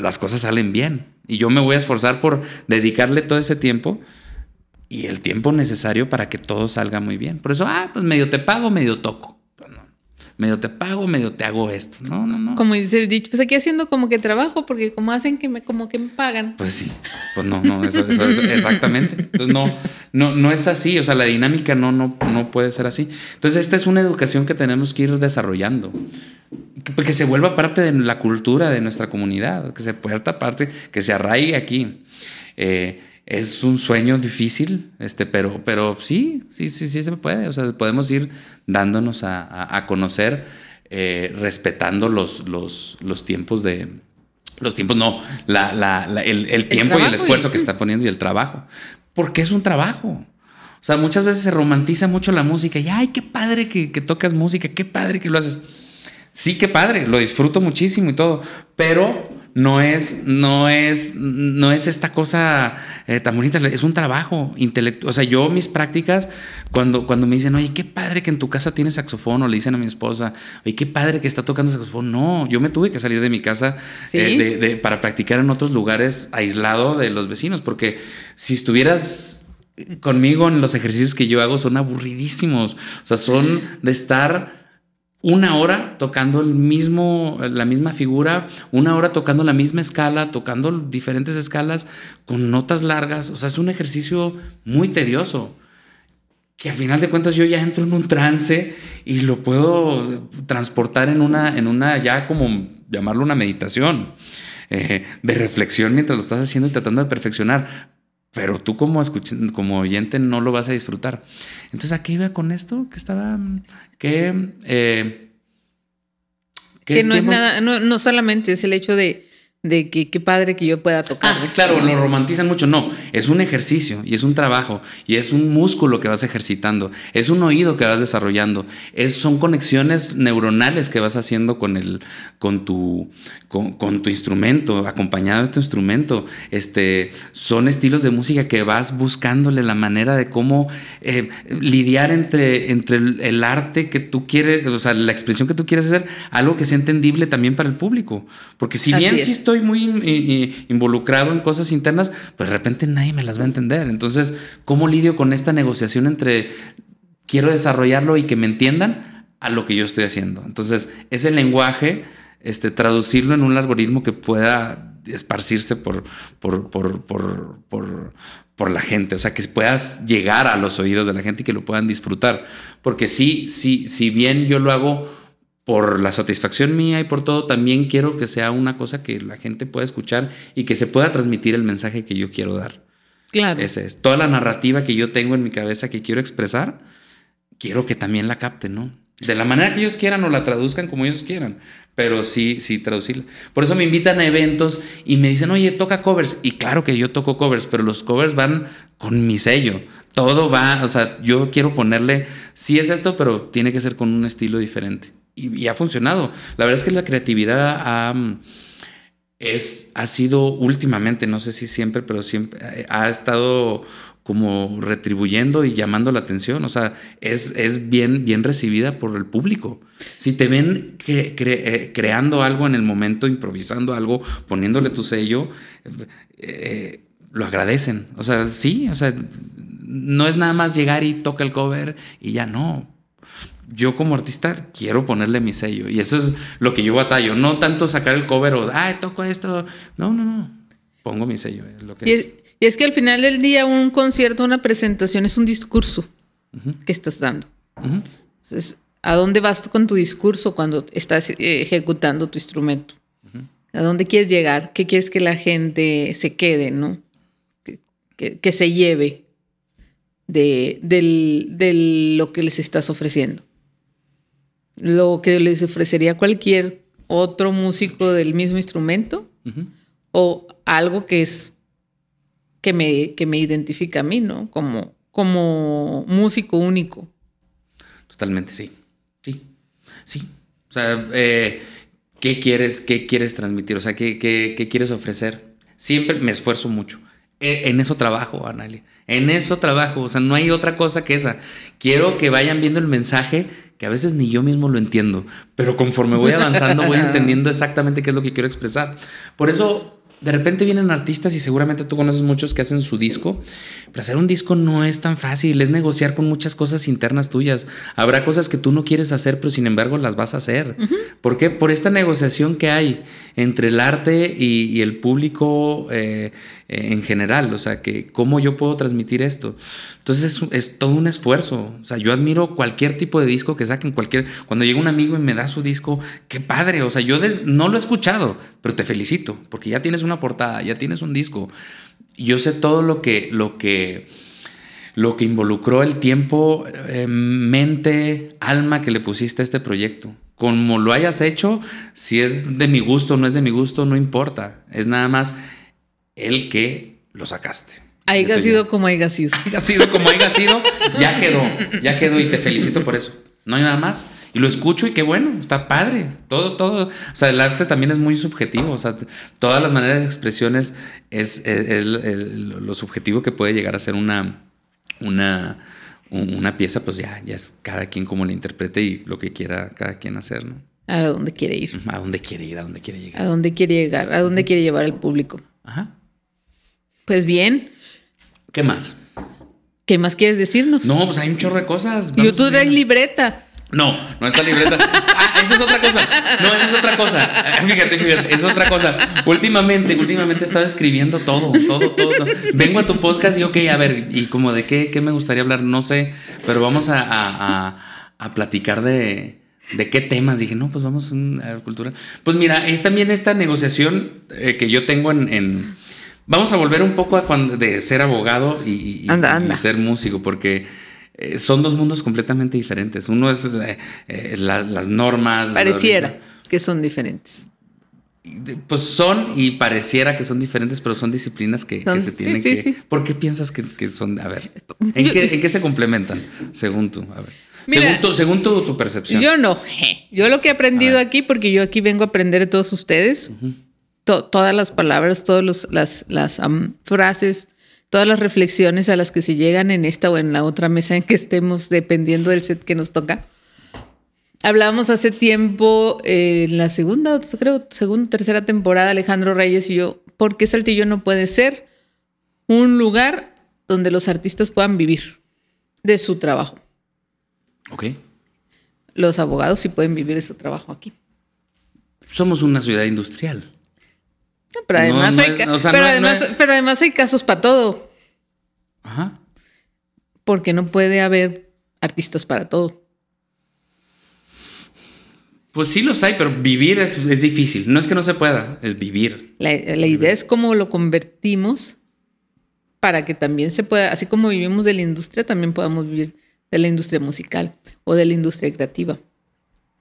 las cosas salen bien. Y yo me voy a esforzar por dedicarle todo ese tiempo y el tiempo necesario para que todo salga muy bien. Por eso, ah, pues medio te pago, medio toco. Medio te pago, medio te hago esto. No, no, no. Como dice el dicho, pues aquí haciendo como que trabajo, porque como hacen que me, como que me pagan. Pues sí, pues no, no, eso, eso, eso exactamente. Entonces no, no, no es así, o sea, la dinámica no, no, no puede ser así. Entonces esta es una educación que tenemos que ir desarrollando. Que se vuelva parte de la cultura de nuestra comunidad, que se puerta parte, que se arraigue aquí. Eh, es un sueño difícil, este, pero, pero sí, sí, sí, sí se puede. O sea, podemos ir dándonos a, a, conocer, eh, respetando los, los, los, tiempos de. Los tiempos, no, la, la, la, el, el, tiempo y el esfuerzo y... que está poniendo y el trabajo. Porque es un trabajo. O sea, muchas veces se romantiza mucho la música y, ay, qué padre que, que tocas música, qué padre que lo haces. Sí, qué padre, lo disfruto muchísimo y todo, pero no es, no es, no es esta cosa eh, tan bonita, es un trabajo intelectual. O sea, yo mis prácticas, cuando, cuando me dicen, oye, qué padre que en tu casa tienes saxofón, o le dicen a mi esposa, oye, qué padre que está tocando saxofón. No, yo me tuve que salir de mi casa ¿Sí? eh, de, de, para practicar en otros lugares aislado de los vecinos, porque si estuvieras conmigo en los ejercicios que yo hago son aburridísimos. O sea, son de estar una hora tocando el mismo, la misma figura, una hora tocando la misma escala, tocando diferentes escalas con notas largas. O sea, es un ejercicio muy tedioso. Que a final de cuentas yo ya entro en un trance y lo puedo transportar en una, en una ya como llamarlo una meditación. Eh, de reflexión mientras lo estás haciendo y tratando de perfeccionar pero tú como, como oyente no lo vas a disfrutar. Entonces, ¿a qué iba con esto? Que estaba, que... Eh, que no es nada, no, no solamente es el hecho de de que qué padre que yo pueda tocar. Ah, claro, lo romantizan mucho. No, es un ejercicio y es un trabajo y es un músculo que vas ejercitando, es un oído que vas desarrollando, es, son conexiones neuronales que vas haciendo con, el, con, tu, con, con, tu instrumento, acompañado de tu instrumento. Este, son estilos de música que vas buscándole la manera de cómo eh, lidiar entre, entre el, el, arte que tú quieres, o sea, la expresión que tú quieres hacer, algo que sea entendible también para el público. Porque si bien estoy muy involucrado en cosas internas, pues de repente nadie me las va a entender. Entonces, ¿cómo lidio con esta negociación entre quiero desarrollarlo y que me entiendan a lo que yo estoy haciendo? Entonces, ese lenguaje, este, traducirlo en un algoritmo que pueda esparcirse por, por, por, por, por, por la gente, o sea, que puedas llegar a los oídos de la gente y que lo puedan disfrutar. Porque sí, sí, si bien yo lo hago por la satisfacción mía y por todo, también quiero que sea una cosa que la gente pueda escuchar y que se pueda transmitir el mensaje que yo quiero dar. Claro. Ese es. Toda la narrativa que yo tengo en mi cabeza que quiero expresar, quiero que también la capten, ¿no? De la manera que ellos quieran o la traduzcan como ellos quieran, pero sí, sí traducirla. Por eso me invitan a eventos y me dicen, oye, toca covers. Y claro que yo toco covers, pero los covers van con mi sello. Todo va, o sea, yo quiero ponerle, sí es esto, pero tiene que ser con un estilo diferente y, ha funcionado. La verdad es que la creatividad ha, es, ha sido últimamente, no sé si siempre, pero siempre eh, ha estado como retribuyendo y llamando la atención. O sea, es, es bien, bien recibida por el público. Si te ven eh, creando algo en el momento, improvisando algo, poniéndole tu sello, eh, lo agradecen. O sea, sí, o sea, no es nada más llegar y toca el cover y ya no yo como artista quiero ponerle mi sello y eso es lo que yo batallo, no tanto sacar el cover o, ay, toco esto, no, no, no, pongo mi sello, es lo que y es. Y es que al final del día un concierto, una presentación es un discurso uh -huh. que estás dando. Uh -huh. Entonces, ¿a dónde vas con tu discurso cuando estás eh, ejecutando tu instrumento? Uh -huh. ¿A dónde quieres llegar? ¿Qué quieres que la gente se quede, no? Que, que, que se lleve de, de, de lo que les estás ofreciendo lo que les ofrecería cualquier otro músico del mismo instrumento uh -huh. o algo que es que me, que me identifica a mí, ¿no? Como, como músico único. Totalmente, sí. Sí. Sí. O sea, eh, ¿qué, quieres, ¿qué quieres transmitir? O sea, ¿qué, qué, qué quieres ofrecer? Siempre me esfuerzo mucho. E, en eso trabajo, Analia. En eso trabajo. O sea, no hay otra cosa que esa. Quiero que vayan viendo el mensaje que a veces ni yo mismo lo entiendo, pero conforme voy avanzando voy entendiendo exactamente qué es lo que quiero expresar. Por eso de repente vienen artistas y seguramente tú conoces muchos que hacen su disco, pero hacer un disco no es tan fácil, es negociar con muchas cosas internas tuyas. Habrá cosas que tú no quieres hacer, pero sin embargo las vas a hacer. ¿Por qué? Por esta negociación que hay entre el arte y, el público eh, eh, en general, o sea, que cómo yo puedo transmitir esto. Entonces es, es, todo un esfuerzo, o sea, yo admiro cualquier tipo de disco que saquen, cualquier, cuando llega un amigo y me da su disco, qué padre, o sea, yo no lo he escuchado, pero te felicito, porque ya tienes una portada, ya tienes un disco, yo sé todo lo que, lo que, lo que involucró el tiempo, eh, mente, alma que le pusiste a este proyecto. Como lo hayas hecho, si es de mi gusto o no es de mi gusto, no importa. Es nada más el que lo sacaste. Haya sido como haya sido. Haya sido como haya sido, ya quedó, ya quedó y te felicito por eso. No hay nada más. Y lo escucho y qué bueno, está padre. Todo, todo. O sea, el arte también es muy subjetivo. O sea, todas las maneras de expresiones es, lo subjetivo que puede llegar a ser una, una, una pieza, pues ya, ya es cada quien como la interprete y lo que quiera cada quien hacer, ¿no? A dónde quiere ir. A dónde quiere ir, a dónde quiere llegar. A dónde quiere llegar, a dónde quiere llevar al público. Ajá. Pues bien. ¿Qué más? ¿Qué más quieres decirnos? No, pues hay un chorro de cosas. Yo tú traes libreta. No, no está libreta. Ah, esa es otra cosa. No, esa es otra cosa. Ah, fíjate, fíjate, es otra cosa. Últimamente, últimamente he estado escribiendo todo, todo, todo. Vengo a tu podcast y, ok, a ver, ¿y como de qué, qué me gustaría hablar? No sé, pero vamos a, a, platicar de, de qué temas. Dije, no, pues vamos a ver, cultura. Pues mira, es también esta negociación eh, que yo tengo en, Vamos a volver un poco a cuando, de ser abogado y, y ser músico, porque eh, son dos mundos completamente diferentes. Uno es eh, eh, las normas. Pareciera que son diferentes. Pues son y pareciera que son diferentes, pero son disciplinas que, se tienen que. ¿Por qué piensas que, son? A ver, ¿en, qué, se complementan, según tú? A ver. según, tu, percepción. Yo no. Yo lo que he aprendido aquí, porque yo aquí vengo a aprender de todos ustedes, todas las palabras, todas las, las frases, todas las reflexiones a las que se llegan en esta o en la otra mesa en que estemos, dependiendo del set que nos toca. Hablábamos hace tiempo, eh, en la segunda, creo, segunda, tercera temporada, Alejandro Reyes y yo, ¿por qué Saltillo no puede ser un lugar donde los artistas puedan vivir de su trabajo? Ok. Los abogados sí pueden vivir de su trabajo aquí. Somos una ciudad industrial. Pero además, hay, pero, además, hay casos para todo. Ajá. Porque no puede haber artistas para todo. Pues sí los hay, pero vivir es, difícil. No es que no se pueda, es vivir. La, idea es cómo lo convertimos para que también se pueda, así como vivimos de la industria, también podamos vivir de la industria musical o de la industria creativa.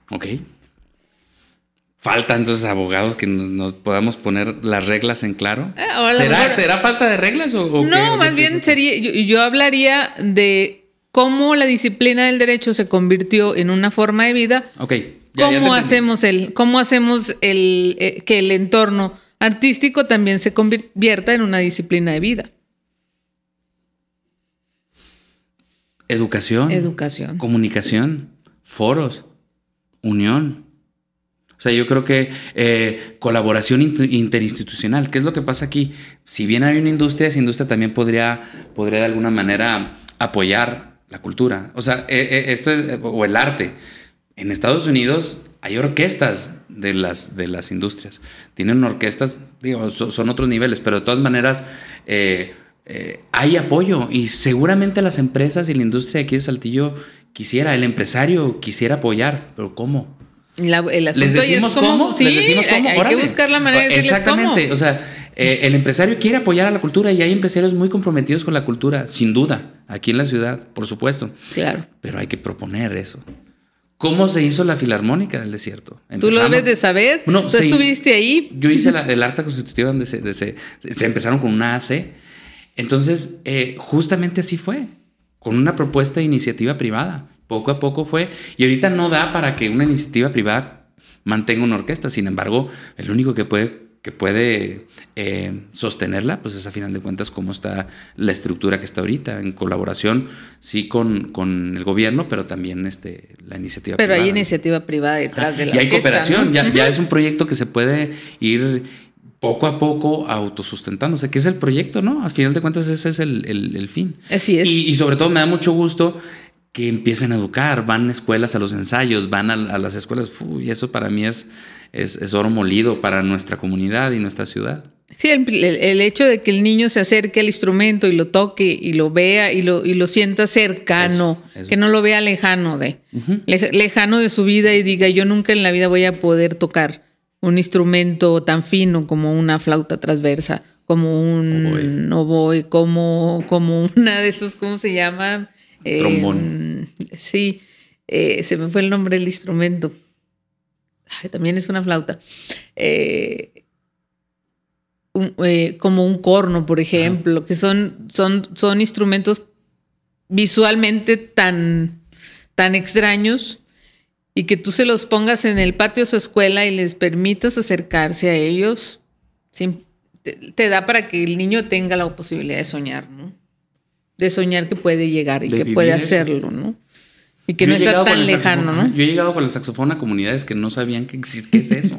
Ok. Falta entonces abogados que nos, podamos poner las reglas en claro. Eh, ¿Será, falta de reglas o, No, más bien sería, yo, hablaría de cómo la disciplina del derecho se convirtió en una forma de vida. Ok. ¿Cómo, hacemos el, ¿Cómo hacemos el, eh, que el entorno artístico también se convierta en una disciplina de vida? Educación. Educación. Comunicación. Foros. Unión. O sea, yo creo que eh, colaboración interinstitucional, ¿qué es lo que pasa aquí? Si bien hay una industria, esa industria también podría, podría de alguna manera apoyar la cultura. O sea, eh, eh, esto es, o el arte. En Estados Unidos hay orquestas de las, de las industrias. Tienen orquestas, digo, son, otros niveles, pero de todas maneras hay apoyo y seguramente las empresas y la industria aquí de Saltillo quisiera, el empresario quisiera apoyar, pero ¿cómo? ¿Les decimos cómo? Sí, Hay, que buscar la manera de decirles Exactamente. O sea, eh, el empresario quiere apoyar a la cultura y hay empresarios muy comprometidos con la cultura, sin duda, aquí en la ciudad, por supuesto. Claro. Pero hay que proponer eso. ¿Cómo se hizo la Filarmónica del Desierto? ¿Tú lo debes de saber? ¿Tú estuviste ahí? Yo hice el acta constitutiva donde se, se, empezaron con una AC. Entonces, eh, justamente así fue, con una propuesta de iniciativa privada. Poco a poco fue. Y ahorita no da para que una iniciativa privada mantenga una orquesta. Sin embargo, el único que puede, que puede eh, sostenerla, pues es a final de cuentas cómo está la estructura que está ahorita, en colaboración, sí, con, con el gobierno, pero también este, la iniciativa pero privada. Pero hay iniciativa privada detrás de la Y hay cooperación, ya, ya es un proyecto que se puede ir poco a poco autosustentándose, que es el proyecto, ¿no? Al final de cuentas ese es el, fin. Así es. Y, sobre todo me da mucho gusto que empiecen a educar, van a escuelas a los ensayos, van a, las escuelas, y eso para mí es, es, oro molido para nuestra comunidad y nuestra ciudad. Sí, el, hecho de que el niño se acerque al instrumento y lo toque y lo vea y lo, y lo sienta cercano, que no lo vea lejano de, lejano de su vida y diga yo nunca en la vida voy a poder tocar un instrumento tan fino como una flauta transversa, como un oboe, como, como una de esos, ¿cómo se llama? Trombón. Eh, sí, eh, se me fue el nombre del instrumento. también es una flauta. Eh, como un corno, por ejemplo, que son, son, son instrumentos visualmente tan, tan extraños y que tú se los pongas en el patio de su escuela y les permitas acercarse a ellos, te, da para que el niño tenga la posibilidad de soñar, ¿no? De soñar que puede llegar y que puede hacerlo, ¿no? Y que no está tan lejano, ¿no? Yo he llegado con el saxofón a comunidades que no sabían que qué es eso.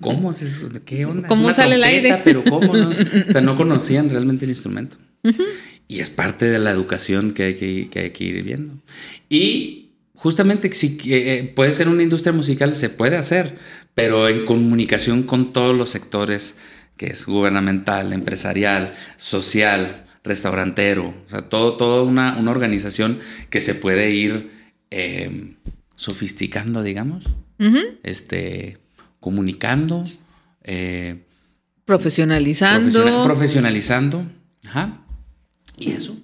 ¿Cómo es eso? ¿Qué onda? ¿Cómo sale el aire? Pero ¿cómo no? O sea, no conocían realmente el instrumento. Y es parte de la educación que hay que, que, hay que ir viendo. Y justamente si eh, puede ser una industria musical, se puede hacer, pero en comunicación con todos los sectores, que es gubernamental, empresarial, social, restaurantero, o sea, todo, toda una, organización que se puede ir em, sofisticando, digamos, este, comunicando. Eh, profesionalizando. profesionalizando. Ajá. Y eso.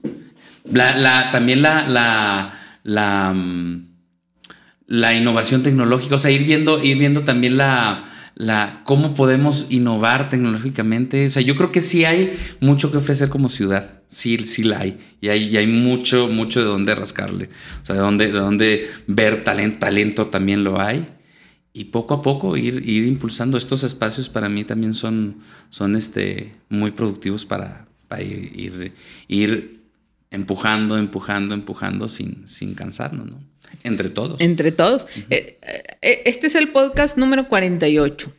La, también la, la la, mm, la innovación tecnológica, o sea, ir viendo, ir viendo también la, la, cómo podemos innovar tecnológicamente. O sea, yo creo que sí hay mucho que ofrecer como ciudad. Sí, sí la hay. Y hay, hay mucho, mucho de dónde rascarle. O sea, de dónde, de dónde ver talento, talento también lo hay. Y poco a poco ir, ir impulsando estos espacios para mí también son, son este, muy productivos para, ir, ir, ir empujando, empujando, empujando sin, sin cansarnos, ¿no? Entre todos. Entre todos. Eh, eh, este es el podcast número 48,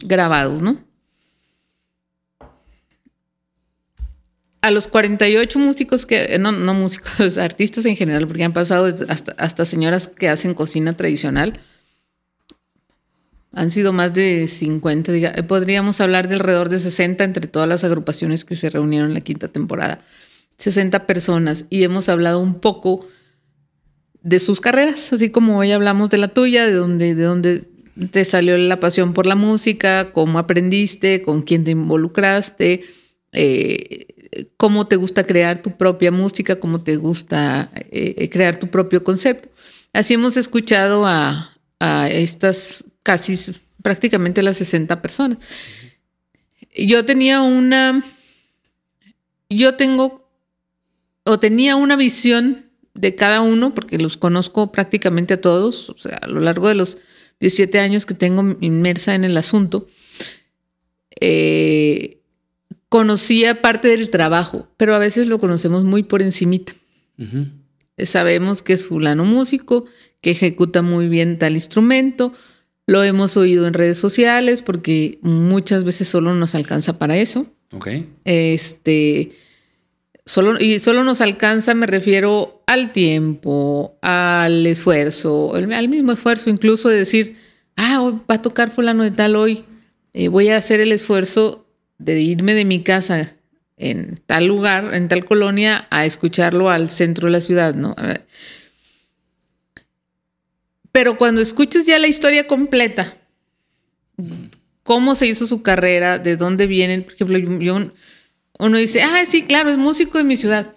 grabados, ¿no? A los 48 músicos que, no, no músicos, artistas en general, porque han pasado hasta, hasta señoras que hacen cocina tradicional, han sido más de 50, diga, podríamos hablar de alrededor de 60 entre todas las agrupaciones que se reunieron en la quinta temporada. 60 personas y hemos hablado un poco de sus carreras, así como hoy hablamos de la tuya, de dónde, de dónde te salió la pasión por la música, cómo aprendiste, con quién te involucraste, eh, cómo te gusta crear tu propia música, cómo te gusta eh, crear tu propio concepto. Así hemos escuchado a, a estas casi prácticamente las 60 personas. Yo tenía una, yo tengo o tenía una visión de cada uno, porque los conozco prácticamente a todos, o sea, a lo largo de los 17 años que tengo inmersa en el asunto, eh, conocía parte del trabajo, pero a veces lo conocemos muy por encimita. Sabemos que es fulano músico, que ejecuta muy bien tal instrumento, lo hemos oído en redes sociales porque muchas veces solo nos alcanza para eso. Ok. Este, Solo, y solo nos alcanza, me refiero al tiempo, al esfuerzo, al mismo esfuerzo, incluso de decir, ah, va a tocar fulano de tal hoy, eh, voy a hacer el esfuerzo de irme de mi casa en tal lugar, en tal colonia, a escucharlo al centro de la ciudad, ¿no? Pero cuando escuchas ya la historia completa, cómo se hizo su carrera, de dónde vienen, por ejemplo, yo uno dice, ah, sí, claro, es músico de mi ciudad.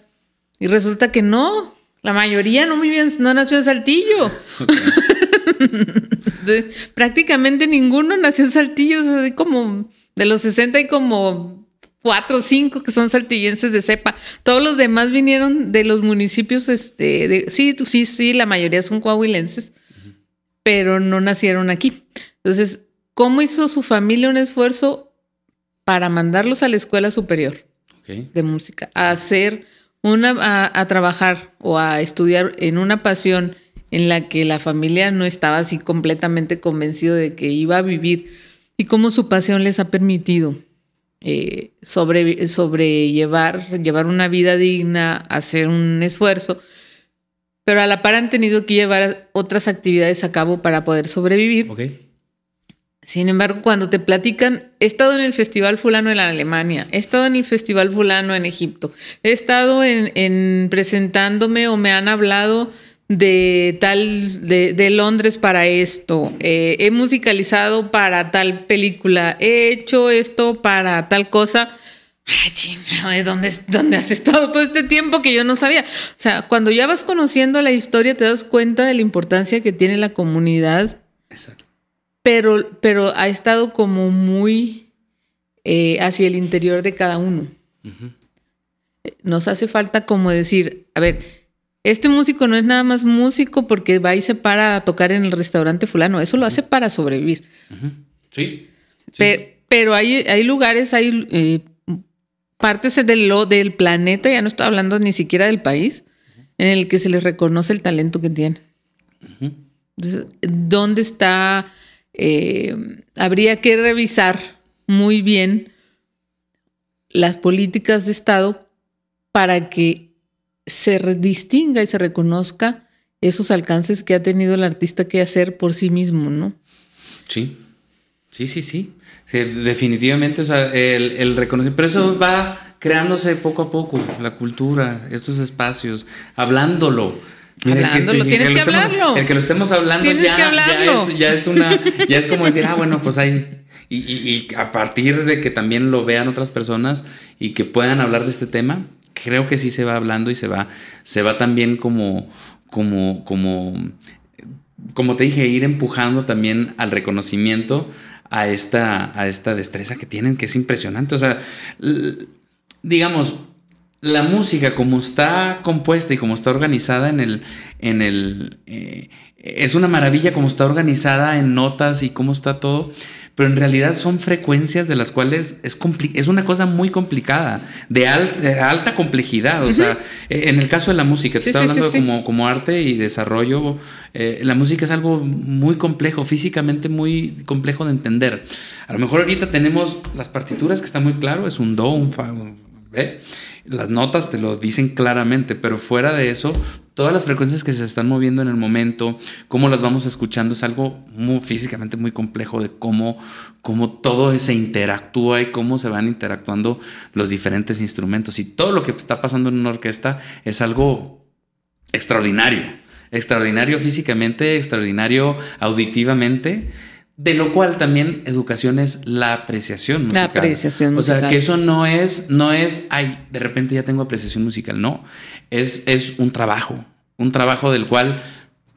Y resulta que no, la mayoría no, no nació en Saltillo. prácticamente ninguno nació en Saltillo, así como de los 60 hay como cuatro o cinco que son saltillenses de cepa. Todos los demás vinieron de los municipios, este, de, sí, sí, sí, la mayoría son coahuilenses, pero no nacieron aquí. Entonces, ¿cómo hizo su familia un esfuerzo para mandarlos a la escuela superior? de música, a hacer una, a, trabajar o a estudiar en una pasión en la que la familia no estaba así completamente convencido de que iba a vivir y cómo su pasión les ha permitido eh, sobre, sobrellevar, llevar una vida digna, hacer un esfuerzo, pero a la par han tenido que llevar otras actividades a cabo para poder sobrevivir. Sin embargo, cuando te platican, he estado en el Festival Fulano en Alemania, he estado en el Festival Fulano en Egipto, he estado en, presentándome o me han hablado de tal, de, Londres para esto, eh, he musicalizado para tal película, he hecho esto para tal cosa. Ay, chingado, ¿dónde, ¿dónde has estado todo este tiempo que yo no sabía? O sea, cuando ya vas conociendo la historia, te das cuenta de la importancia que tiene la comunidad. Exacto pero, pero ha estado como muy eh, hacia el interior de cada uno. Nos hace falta como decir, a ver, este músico no es nada más músico porque va y se para a tocar en el restaurante fulano, eso lo hace para sobrevivir. Sí. pero hay, hay lugares, hay eh, partes del, del planeta, ya no estoy hablando ni siquiera del país, en el que se les reconoce el talento que tiene. Entonces, ¿dónde está eh, habría que revisar muy bien las políticas de Estado para que se distinga y se reconozca esos alcances que ha tenido el artista que hacer por sí mismo, ¿no? Sí, sí, sí, sí. definitivamente, o sea, el, el reconocimiento, pero eso va creándose poco a poco, la cultura, estos espacios, hablándolo Hablándolo, tienes que, hablarlo. el que lo estemos hablando ya, ya, es, una, ya es como decir, ah, bueno, pues. Y, y, a partir de que también lo vean otras personas y que puedan hablar de este tema, creo que sí se va hablando y se va, se va también como, como, como, como te dije, ir empujando también al reconocimiento a esta, a esta destreza que tienen, que es impresionante. O sea, digamos, la música como está compuesta y como está organizada en el... En el eh, es una maravilla como está organizada en notas y cómo está todo, pero en realidad son frecuencias de las cuales es, es una cosa muy complicada, de, alta complejidad. O sea, e, en el caso de la música, te estoy hablando como, como, arte y desarrollo, eh, la música es algo muy complejo, físicamente muy complejo de entender. A lo mejor ahorita tenemos las partituras que está muy claro, es un do, un fa, un, ¿eh? Las notas te lo dicen claramente, pero fuera de eso, todas las frecuencias que se están moviendo en el momento, cómo las vamos escuchando, es algo muy, físicamente muy complejo de cómo, cómo todo se interactúa y cómo se van interactuando los diferentes instrumentos. Y todo lo que está pasando en una orquesta es algo extraordinario, extraordinario físicamente, extraordinario auditivamente de lo cual también educación es la apreciación musical. La apreciación musical. O sea, que eso no es, no es, ay, de repente ya tengo apreciación musical. No, es, es un trabajo, un trabajo del cual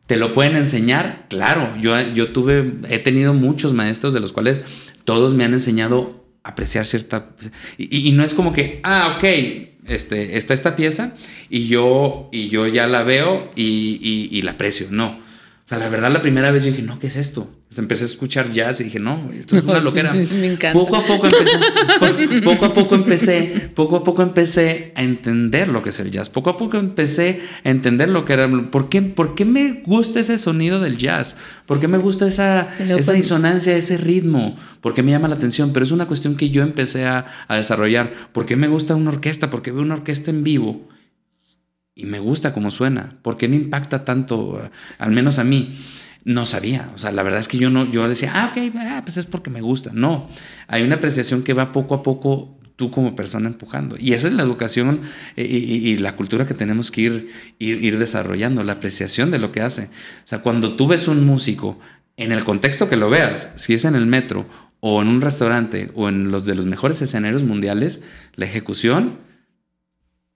te lo pueden enseñar. Claro, yo, yo tuve, he tenido muchos maestros de los cuales todos me han enseñado a apreciar cierta... Y, no es como que, ah, ok, este, está esta pieza y yo, y yo ya la veo y, y la aprecio. No. O sea, la verdad, la primera vez yo dije, no, ¿qué es esto? empecé a escuchar jazz y dije, no, esto es una loquera. Me encanta. Poco a poco empecé, poco a poco empecé, poco a poco empecé a entender lo que es el jazz. Poco a poco empecé a entender lo que era. ¿Por qué, por qué me gusta ese sonido del jazz? ¿Por qué me gusta esa, esa disonancia, ese ritmo? ¿Por qué me llama la atención? Pero es una cuestión que yo empecé a, a desarrollar. ¿Por qué me gusta una orquesta? Porque veo una orquesta en vivo y me gusta cómo suena. ¿Por qué me impacta tanto, al menos a mí? no sabía. O sea, la verdad es que yo no, yo decía, ah, ok, ah, pues es porque me gusta. No, hay una apreciación que va poco a poco tú como persona empujando. Y esa es la educación eh, y, la cultura que tenemos que ir, ir, desarrollando, la apreciación de lo que hace. O sea, cuando tú ves un músico, en el contexto que lo veas, si es en el metro o en un restaurante o en los de los mejores escenarios mundiales, la ejecución,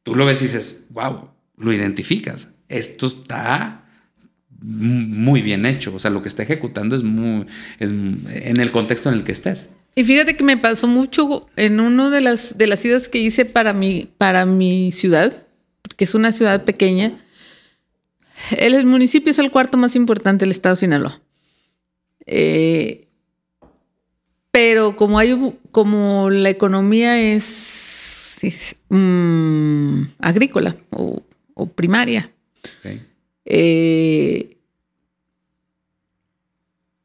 tú lo ves y dices, wow, lo identificas. Esto está muy bien hecho. O sea, lo que está ejecutando es muy. Es en el contexto en el que estés. Y fíjate que me pasó mucho en una de las, de las idas que hice para mi, para mi ciudad, que es una ciudad pequeña. El, municipio es el cuarto más importante del estado de Sinaloa. Eh, pero como hay como la economía es, mm, agrícola primaria, eh,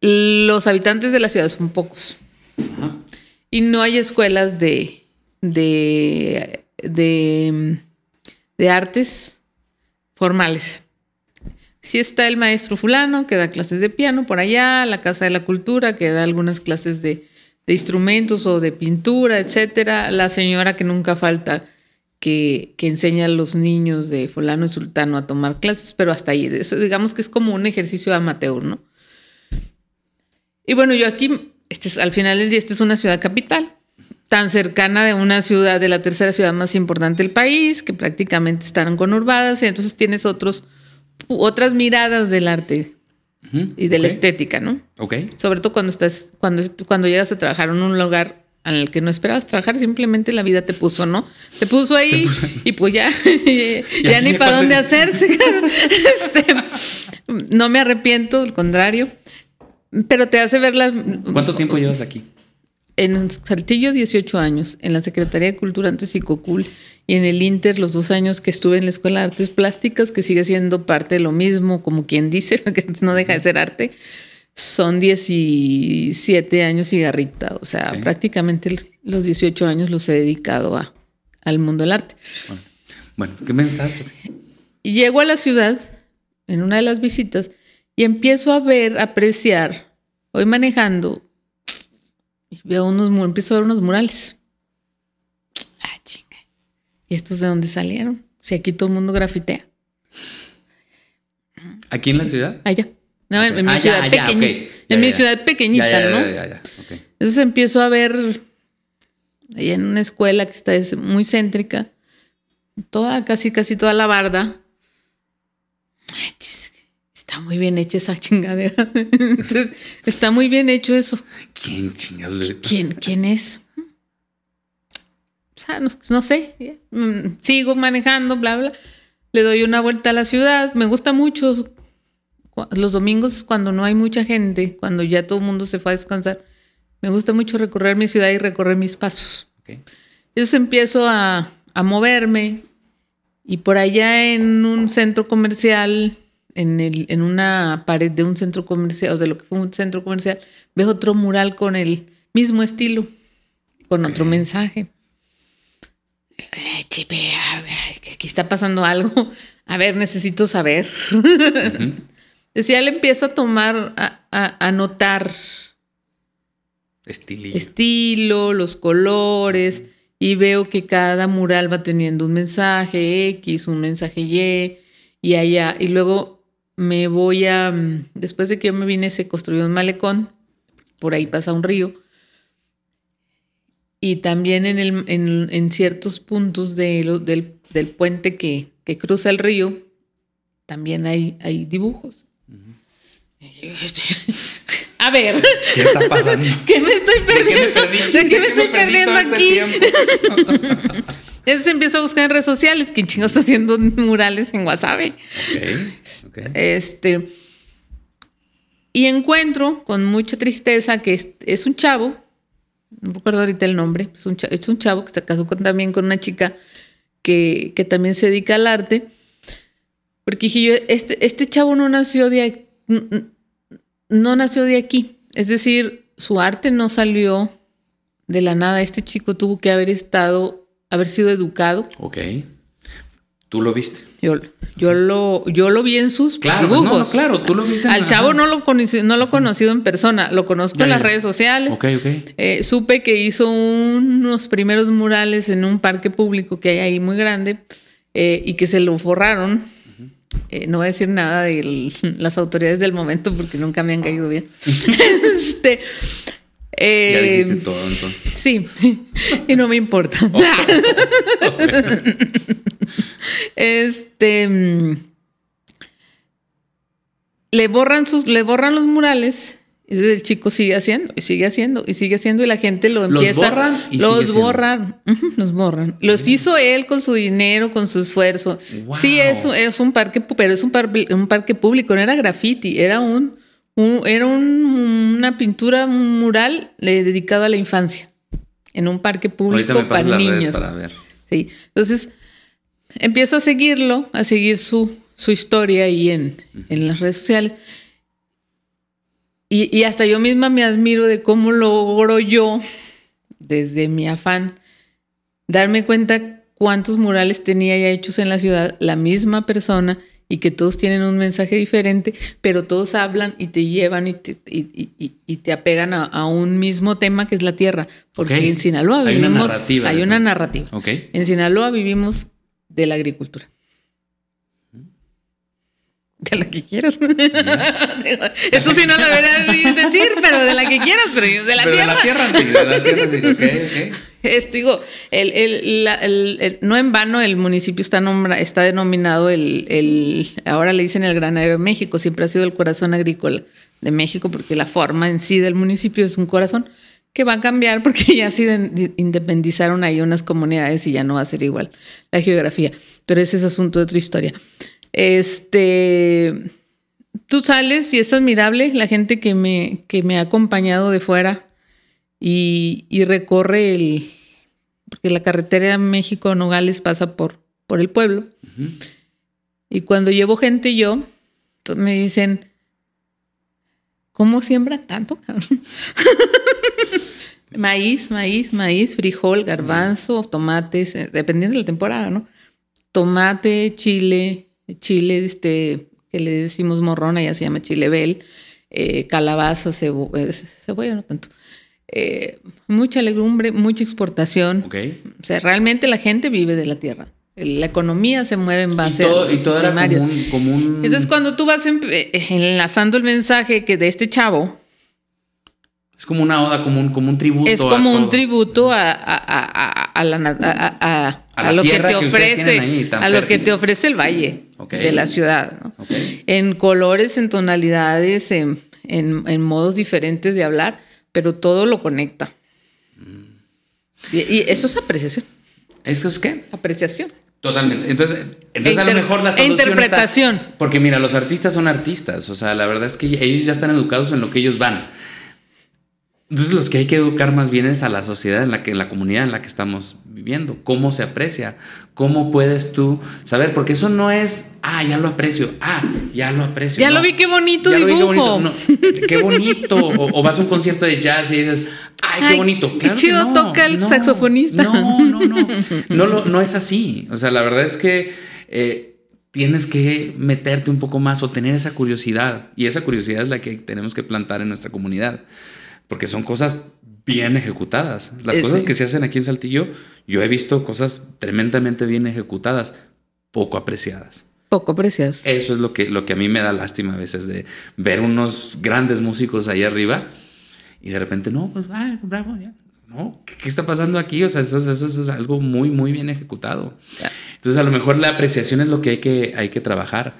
los habitantes de la ciudad son pocos. y no hay escuelas de, de, de, de artes formales. Sí está el maestro fulano que da clases de piano por allá, la Casa de la Cultura que da algunas clases de, de instrumentos o de pintura, etcétera. La señora que nunca falta que, que, enseña a los niños de fulano y sultano a tomar clases, pero hasta ahí. Eso, digamos que es como un ejercicio amateur, ¿no? Y bueno, yo aquí, este es, al final del día, esta es una ciudad capital, tan cercana de una ciudad, de la tercera ciudad más importante del país, que prácticamente están conurbadas, y entonces tienes otros otras miradas del arte uh -huh. y de okay. la estética, ¿no? Ok. Sobre todo cuando estás, cuando, cuando llegas a trabajar en un lugar el que no esperabas trabajar, simplemente la vida te puso, ¿no? Te puso ahí, te puso y pues ya, ya, ya ni para dónde hacerse. Este, no me arrepiento, al contrario, pero te hace ver las... ¿Cuánto tiempo llevas aquí? En Saltillo, 18 años, en la Secretaría de Cultura antes Cocul y en el Inter los dos años que estuve en la Escuela de Artes Plásticas, que sigue siendo parte de lo mismo, como quien dice, que no deja de ser arte, son 17 años y garrita. O sea, okay. prácticamente los 18 años los he dedicado a, al mundo del arte. Bueno, bueno ¿qué me estás? Llego a la ciudad en una de las visitas y empiezo a ver, a apreciar, voy manejando y veo unos, empiezo a ver unos murales. Ah, chinga. ¿Y estos de dónde salieron? Si aquí todo el mundo grafitea. ¿Aquí en la ciudad? Allá. No, okay. en, mi ah, ciudad ya, pequeña, okay. ya, en mi ciudad pequeñita, ya, ¿no? Okay. Entonces empiezo a ver allá en una escuela que está muy céntrica, toda, casi, casi toda la barda. Ay, está muy bien hecha esa chingadera. Entonces, está muy bien hecho eso. ¿Quién chingados ¿Quién, ¿Quién es? O sea, no, no, sé. Sigo manejando, bla, bla. Le doy una vuelta a la ciudad. Me gusta mucho los domingos cuando no hay mucha gente, cuando ya todo el mundo se fue a descansar. Me gusta mucho recorrer mi ciudad y recorrer mis pasos. Okay. Entonces empiezo a, a moverme y por allá en un centro comercial en, el, en, una pared de un centro comercial, o de lo que fue un centro comercial, ves otro mural con el mismo estilo, con okay. otro mensaje. Chipe, a ver, que aquí está pasando algo. A ver, necesito saber. Uh -huh. Decía, le empiezo a tomar, a, a, a notar Estilillo. estilo, los colores, y veo que cada mural va teniendo un mensaje X, un mensaje Y, y allá, y luego me voy a, mm, después de que yo me vine, se construyó un malecón, por ahí pasa un río, y también en, el, en, en ciertos puntos de lo, del, del, puente que, que, cruza el río, también hay, hay dibujos. A ver. ¿Qué está pasando? ¿Qué me estoy perdiendo? ¿De qué me, estoy perdiendo aquí? Entonces empiezo a buscar en redes sociales quién chingo está haciendo murales en Wasabi. Okay, okay. Este. Y encuentro con mucha tristeza que es, es, un chavo, no recuerdo ahorita el nombre, es un chavo, es un chavo que se casó con, también con una chica que, que, también se dedica al arte. Porque dije yo, este, este chavo no nació de no nació de aquí. Es decir, su arte no salió de la nada. Este chico tuvo que haber estado haber sido educado. Ok. ¿Tú lo viste? Yo, yo, lo, yo lo vi en sus claro, dibujos. No, no, claro, tú lo viste. En Al chavo no lo, conocí, no lo he conocido en persona, lo conozco en las redes sociales. Ok, ok. Eh, supe que hizo unos primeros murales en un parque público que hay ahí muy grande eh, y que se lo forraron. Eh, no voy a decir nada de el, las autoridades del momento porque nunca me han caído bien. este, eh, ya dijiste todo entonces. Sí, y no me importa. Okay. Okay. este le borran sus, le borran los murales. Y el chico sigue haciendo, y sigue haciendo, y sigue haciendo, y la gente lo empieza. Los borran y Los borran, uh -huh, los borran. Los hizo él con su dinero, con su esfuerzo. Wow. Sí, es, es un parque, pero es un, par, un parque público, no era graffiti, era un un, era un, una pintura un mural dedicado a la infancia en un parque público para niños. Para ver. Sí, entonces empiezo a seguirlo, a seguir su, su historia ahí en, uh -huh. en las redes sociales. Y, y, hasta yo misma me admiro de cómo logro yo desde mi afán, darme cuenta cuántos murales tenía ya hechos en la ciudad la misma persona y que todos tienen un mensaje diferente, pero todos hablan y te llevan y te, y, te apegan a, un mismo tema que es la tierra. Porque en Sinaloa vivimos. Hay una narrativa. Hay una narrativa. En Sinaloa vivimos de la agricultura. De la que quieras. Esto sí no lo debería decir, pero de la que quieras, pero de la tierra. De la tierra sí, de la tierra sí. Okay, Esto digo, el, el, no en vano el municipio está, nombra, está denominado el, ahora le dicen el granadero de México, siempre ha sido el corazón agrícola de México, porque la forma en sí del municipio es un corazón que va a cambiar porque ya se independizaron ahí unas comunidades y ya no va a ser igual la geografía. Pero ese es asunto de otra historia. Este, tú sales y es admirable la gente que me, que me ha acompañado de fuera y, recorre el, porque la carretera México-Nogales pasa por, por el pueblo. Y cuando llevo gente yo, me dicen, ¿cómo siembra tanto, cabrón? maíz, maíz, maíz, frijol, garbanzo, tomates, eh, dependiendo de la temporada, ¿no? Tomate, chile, chile, este, que le decimos morrona, ya se llama chile bel, eh, calabaza, cebolla, no tanto. Eh, mucha legumbre, mucha exportación. Okay. O sea, realmente la gente vive de la tierra. La economía se mueve en base y todo, a y todo era común, Entonces, cuando tú vas eh, enlazando el mensaje que de este chavo, es como una oda, como un, como un tributo. Es como un tributo a, a, la, a, lo que te ofrece, a lo que te ofrece el valle de la ciudad. En colores, en tonalidades, en, en, modos diferentes de hablar, pero todo lo conecta. Mm. Y, eso es apreciación. ¿Eso es qué? Apreciación. Totalmente. Entonces, entonces a lo mejor la solución interpretación. porque mira, los artistas son artistas. O sea, la verdad es que ellos ya están educados en lo que ellos van. Entonces los que hay que educar más bien es a la sociedad en la que, en la comunidad en la que estamos viviendo, cómo se aprecia, cómo puedes tú saber, porque eso no es, ah, ya lo aprecio, ah, ya lo aprecio. Ya lo vi, qué bonito dibujo. qué bonito. o, vas a un concierto de jazz y dices, ay, qué bonito. qué chido toca el saxofonista. No, no, no, no, no, es así. O sea, la verdad es que eh, tienes que meterte un poco más o tener esa curiosidad. Y esa curiosidad es la que tenemos que plantar en nuestra comunidad porque son cosas bien ejecutadas. Las cosas que se hacen aquí en Saltillo, yo he visto cosas tremendamente bien ejecutadas, poco apreciadas. Poco apreciadas. Eso es lo que, lo que a mí me da lástima a veces de ver unos grandes músicos ahí arriba y de repente, no, pues, ah, bravo, ya. No, ¿qué, está pasando aquí? O sea, eso, eso, es algo muy, muy bien ejecutado. Entonces, a lo mejor la apreciación es lo que hay que, hay que trabajar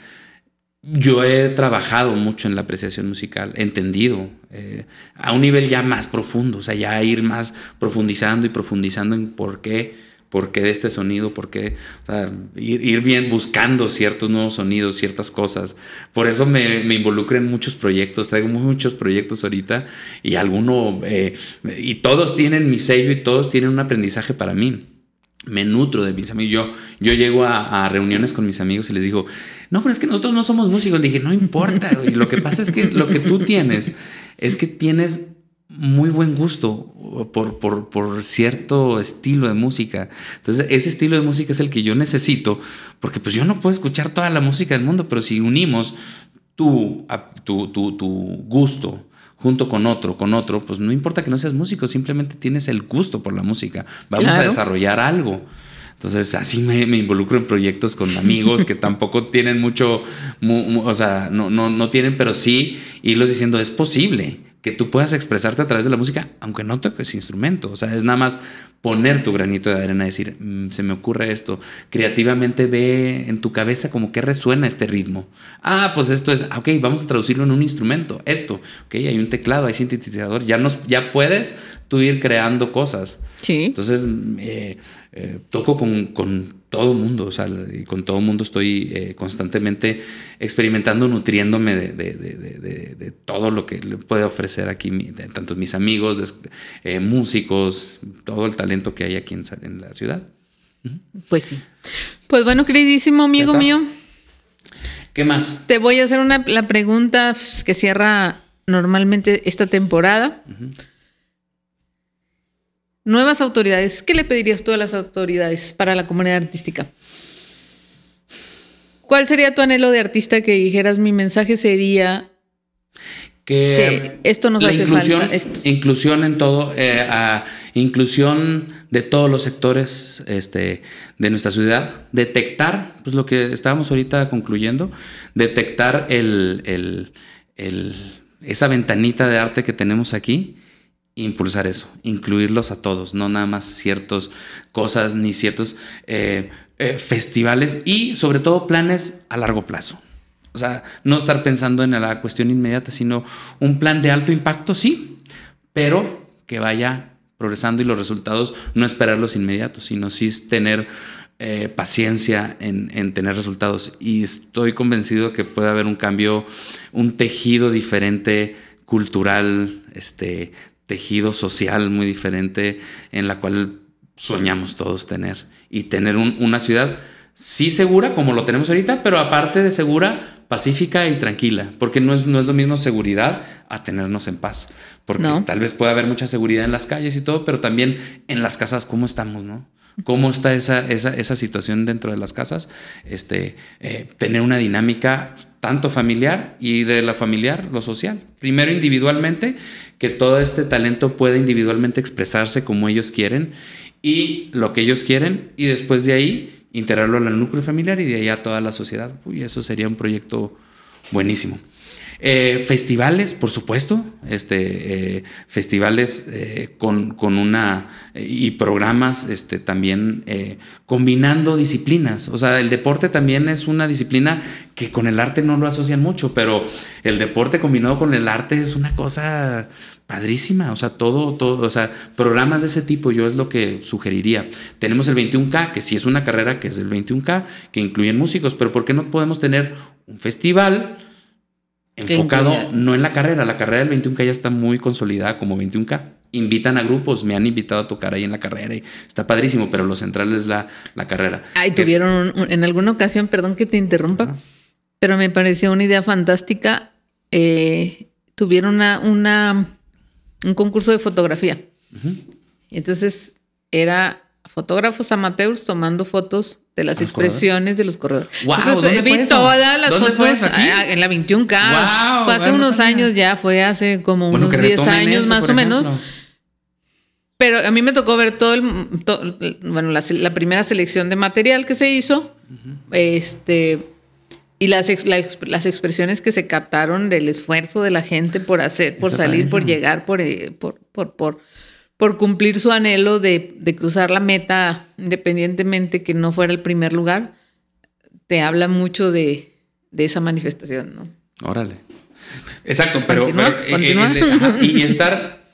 yo he trabajado mucho en la apreciación musical, entendido eh, a un nivel ya más profundo, o sea, ya ir más profundizando y profundizando en por qué, por qué de este sonido, por qué, o sea, ir, bien buscando ciertos nuevos sonidos, ciertas cosas. Por eso me, me involucro en muchos proyectos, traigo muchos proyectos ahorita y alguno, eh, y todos tienen mi sello y todos tienen un aprendizaje para mí me nutro de mis amigos. Yo, yo llego a, reuniones con mis amigos y les digo, no, pero es que nosotros no somos músicos. Le dije, no importa, y Lo que pasa es que lo que tú tienes es que tienes muy buen gusto por, por, por, cierto estilo de música. Entonces, ese estilo de música es el que yo necesito, porque pues yo no puedo escuchar toda la música del mundo, pero si unimos tu, tu, tu, tu gusto, junto con otro, con otro, pues no importa que no seas músico, simplemente tienes el gusto por la música. Vamos a desarrollar algo. Entonces, así me, involucro en proyectos con amigos que tampoco tienen mucho, o sea, no, no, no tienen, pero sí irlos diciendo, es posible que tú puedas expresarte a través de la música, aunque no toques instrumento. O sea, es nada más poner tu granito de arena, decir, mm, se me ocurre esto. Creativamente ve en tu cabeza como que resuena este ritmo. Ah, pues esto es, ok, vamos a traducirlo en un instrumento. Esto, ok, hay un teclado, hay sintetizador. Ya, nos, ya puedes tú ir creando cosas. Sí. Entonces, eh, eh, toco con, con todo mundo, o sea, y con todo mundo estoy eh, constantemente experimentando, nutriéndome de, todo lo que le puede ofrecer aquí, tanto mis amigos, eh, músicos, todo el talento que hay aquí en, la ciudad. Pues sí. Pues bueno, queridísimo amigo mío. ¿Qué más? Te voy a hacer una, la pregunta que cierra normalmente esta temporada. Nuevas autoridades, ¿qué le pedirías tú a las autoridades para la comunidad artística? ¿Cuál sería tu anhelo de artista que dijeras mi mensaje sería que, esto nos la hace inclusión, falta? Esto. Inclusión en todo, eh, a inclusión de todos los sectores este, de nuestra ciudad, detectar, pues lo que estábamos ahorita concluyendo, detectar el, el, el, esa ventanita de arte que tenemos aquí impulsar eso, incluirlos a todos, no nada más ciertas cosas ni ciertos eh, eh, festivales y sobre todo planes a largo plazo. O sea, no estar pensando en la cuestión inmediata, sino un plan de alto impacto, sí, pero que vaya progresando y los resultados no esperarlos inmediatos, sino sí tener eh, paciencia en, en, tener resultados. Y estoy convencido que puede haber un cambio, un tejido diferente, cultural, este, tejido social muy diferente en la cual soñamos todos tener. Y tener un, una ciudad sí segura, como lo tenemos ahorita, pero aparte de segura, pacífica y tranquila, porque no es, no es lo mismo seguridad a tenernos en paz, porque No. tal vez pueda haber mucha seguridad en las calles y todo, pero también en las casas, ¿cómo estamos, no? ¿Cómo está esa, esa, esa situación dentro de las casas? Este, eh, tener una dinámica tanto familiar y de la familiar, lo social. Primero individualmente, que todo este talento pueda individualmente expresarse como ellos quieren y lo que ellos quieren, y después de ahí integrarlo al núcleo familiar y de ahí a toda la sociedad. Uy, eso sería un proyecto buenísimo. Eh, festivales, por supuesto, este, eh, festivales eh, con, con, una y programas este, también combinando disciplinas. O sea, el deporte también es una disciplina que con el arte no lo asocian mucho, pero el deporte combinado con el arte es una cosa padrísima. O sea, todo, todo, o sea, programas de ese tipo yo es lo que sugeriría. Tenemos el 21K, que sí es una carrera que es del 21K, que incluyen músicos, pero ¿por qué no podemos tener un festival? Enfocado no en la carrera, la carrera del 21K ya está muy consolidada como 21K. Invitan a grupos, me han invitado a tocar ahí en la carrera y está padrísimo, pero lo central es la, la carrera. Ay, tuvieron un, un, en alguna ocasión, perdón que te interrumpa, pero me pareció una idea fantástica. Eh, tuvieron una, una, un concurso de fotografía. Uh -huh. Entonces era fotógrafos amateurs tomando fotos de las expresiones de los corredores. Wow, Entonces, vi eso? todas las ¿Dónde fotos fue en la 21K. Wow, fue hace unos años ya, fue hace como bueno, unos 10 años eso, más o ejemplo. menos. Pero a mí me tocó ver todo el, todo, bueno, la, la, primera selección de material que se hizo, uh -huh. este, y las, la, las expresiones que se captaron del esfuerzo de la gente por hacer, por Eso salir, por llegar, por, eh, por, por, por, por, cumplir su anhelo de, de, cruzar la meta, independientemente que no fuera el primer lugar, te habla mucho de, de esa manifestación, ¿no? Órale. Exacto, pero, continúa, pero continúa. Eh, eh, ajá, y estar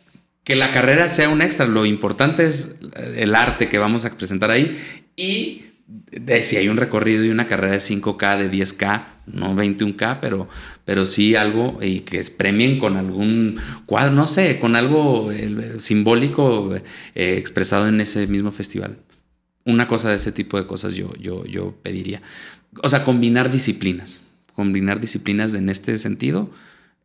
que la carrera sea un extra. Lo importante es el arte que vamos a presentar ahí y de si hay un recorrido y una carrera de 5K, de 10K, no 21K, pero, pero sí algo y que premien con algún cuadro, no sé, con algo simbólico eh, expresado en ese mismo festival. Una cosa de ese tipo de cosas yo, yo, yo pediría. O sea, combinar disciplinas, combinar disciplinas en este sentido.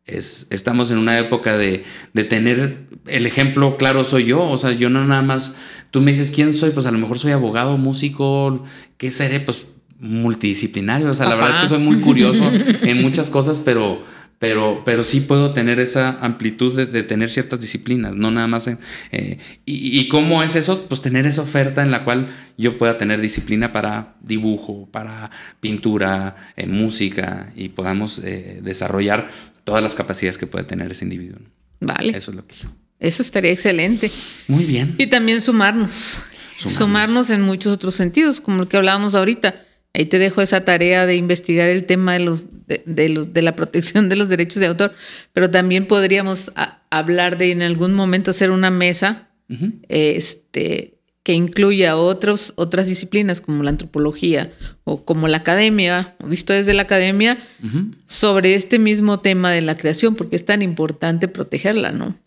Es, estamos en una época de, de, tener el ejemplo claro soy yo, o sea, yo no nada más, tú me dices quién soy, pues a lo mejor soy abogado, músico, ¿qué seré? Pues multidisciplinario, o sea, Papá. la verdad es que soy muy curioso en muchas cosas, pero, pero, pero sí puedo tener esa amplitud de, de tener ciertas disciplinas, no nada más. En, eh, y, y, cómo es eso? Pues tener esa oferta en la cual yo pueda tener disciplina para dibujo, para pintura, en música y podamos eh, desarrollar todas las capacidades que puede tener ese individuo. Vale. Eso es lo que yo. Eso estaría excelente. Muy bien. Y también sumarnos. Sumarnos, sumarnos en muchos otros sentidos, como lo que hablábamos ahorita. Ahí te dejo esa tarea de investigar el tema de, los, de, de, los, de la protección de los derechos de autor, pero también podríamos a, hablar de en algún momento hacer una mesa uh -huh. este, que incluya otros, otras disciplinas como la antropología o como la academia, visto desde la academia, uh -huh. sobre este mismo tema de la creación, porque es tan importante protegerla, ¿no?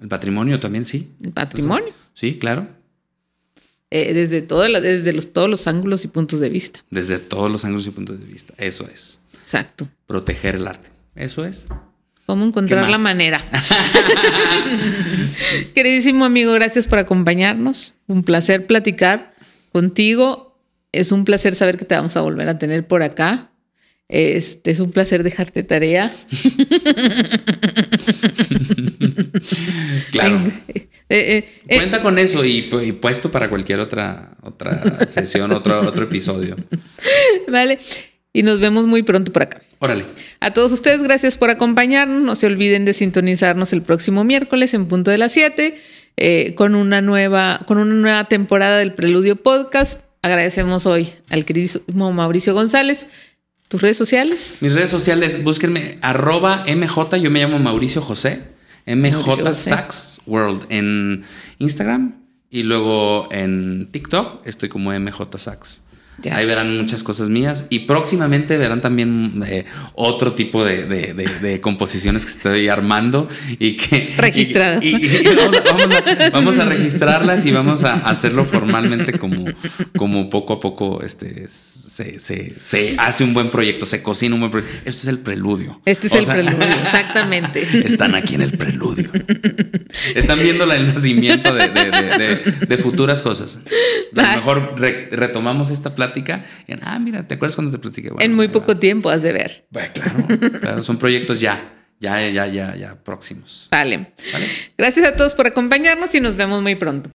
El patrimonio también, sí. El patrimonio. Entonces, sí, claro. Eh, desde, todo la, desde los, todos los ángulos y puntos de vista. Desde todos los ángulos y puntos de vista. Eso es. Exacto. Proteger el arte. Eso es. ¿Cómo encontrar la manera? Queridísimo amigo, gracias por acompañarnos. Un placer platicar contigo. Es un placer saber que te vamos a volver a tener por acá. Este, es un placer dejarte tarea. claro. Eh, eh, eh, Cuenta con eso y, puesto para cualquier otra, otra sesión, otro, otro episodio. Vale. Y nos vemos muy pronto por acá. Órale. A todos ustedes, gracias por acompañarnos. No se olviden de sintonizarnos el próximo miércoles en punto de las 7 con, una nueva, con una nueva temporada del Preludio Podcast. Agradecemos hoy al queridísimo Mauricio González ¿Tus redes sociales? Mis redes sociales, búsquenme arroba MJ, yo me llamo Mauricio José, MJ Sax World en Instagram y luego en TikTok estoy como MJ Sax. Ahí verán muchas cosas mías y próximamente verán también eh, otro tipo de, composiciones que estoy armando y que... Registradas. Y, vamos, a, registrarlas y vamos a hacerlo formalmente como, como poco a poco este, se, hace un buen proyecto, se cocina un buen proyecto. Esto es el preludio. Este es el preludio, exactamente. Están aquí en el preludio. Están viendo el nacimiento de, futuras cosas. A lo mejor retomamos esta plata ah, mira, ¿te acuerdas cuando te platiqué? en muy poco tiempo has de ver. Bueno, claro, son proyectos ya, ya, ya, ya, ya próximos. vale. Gracias a todos por acompañarnos y nos vemos muy pronto.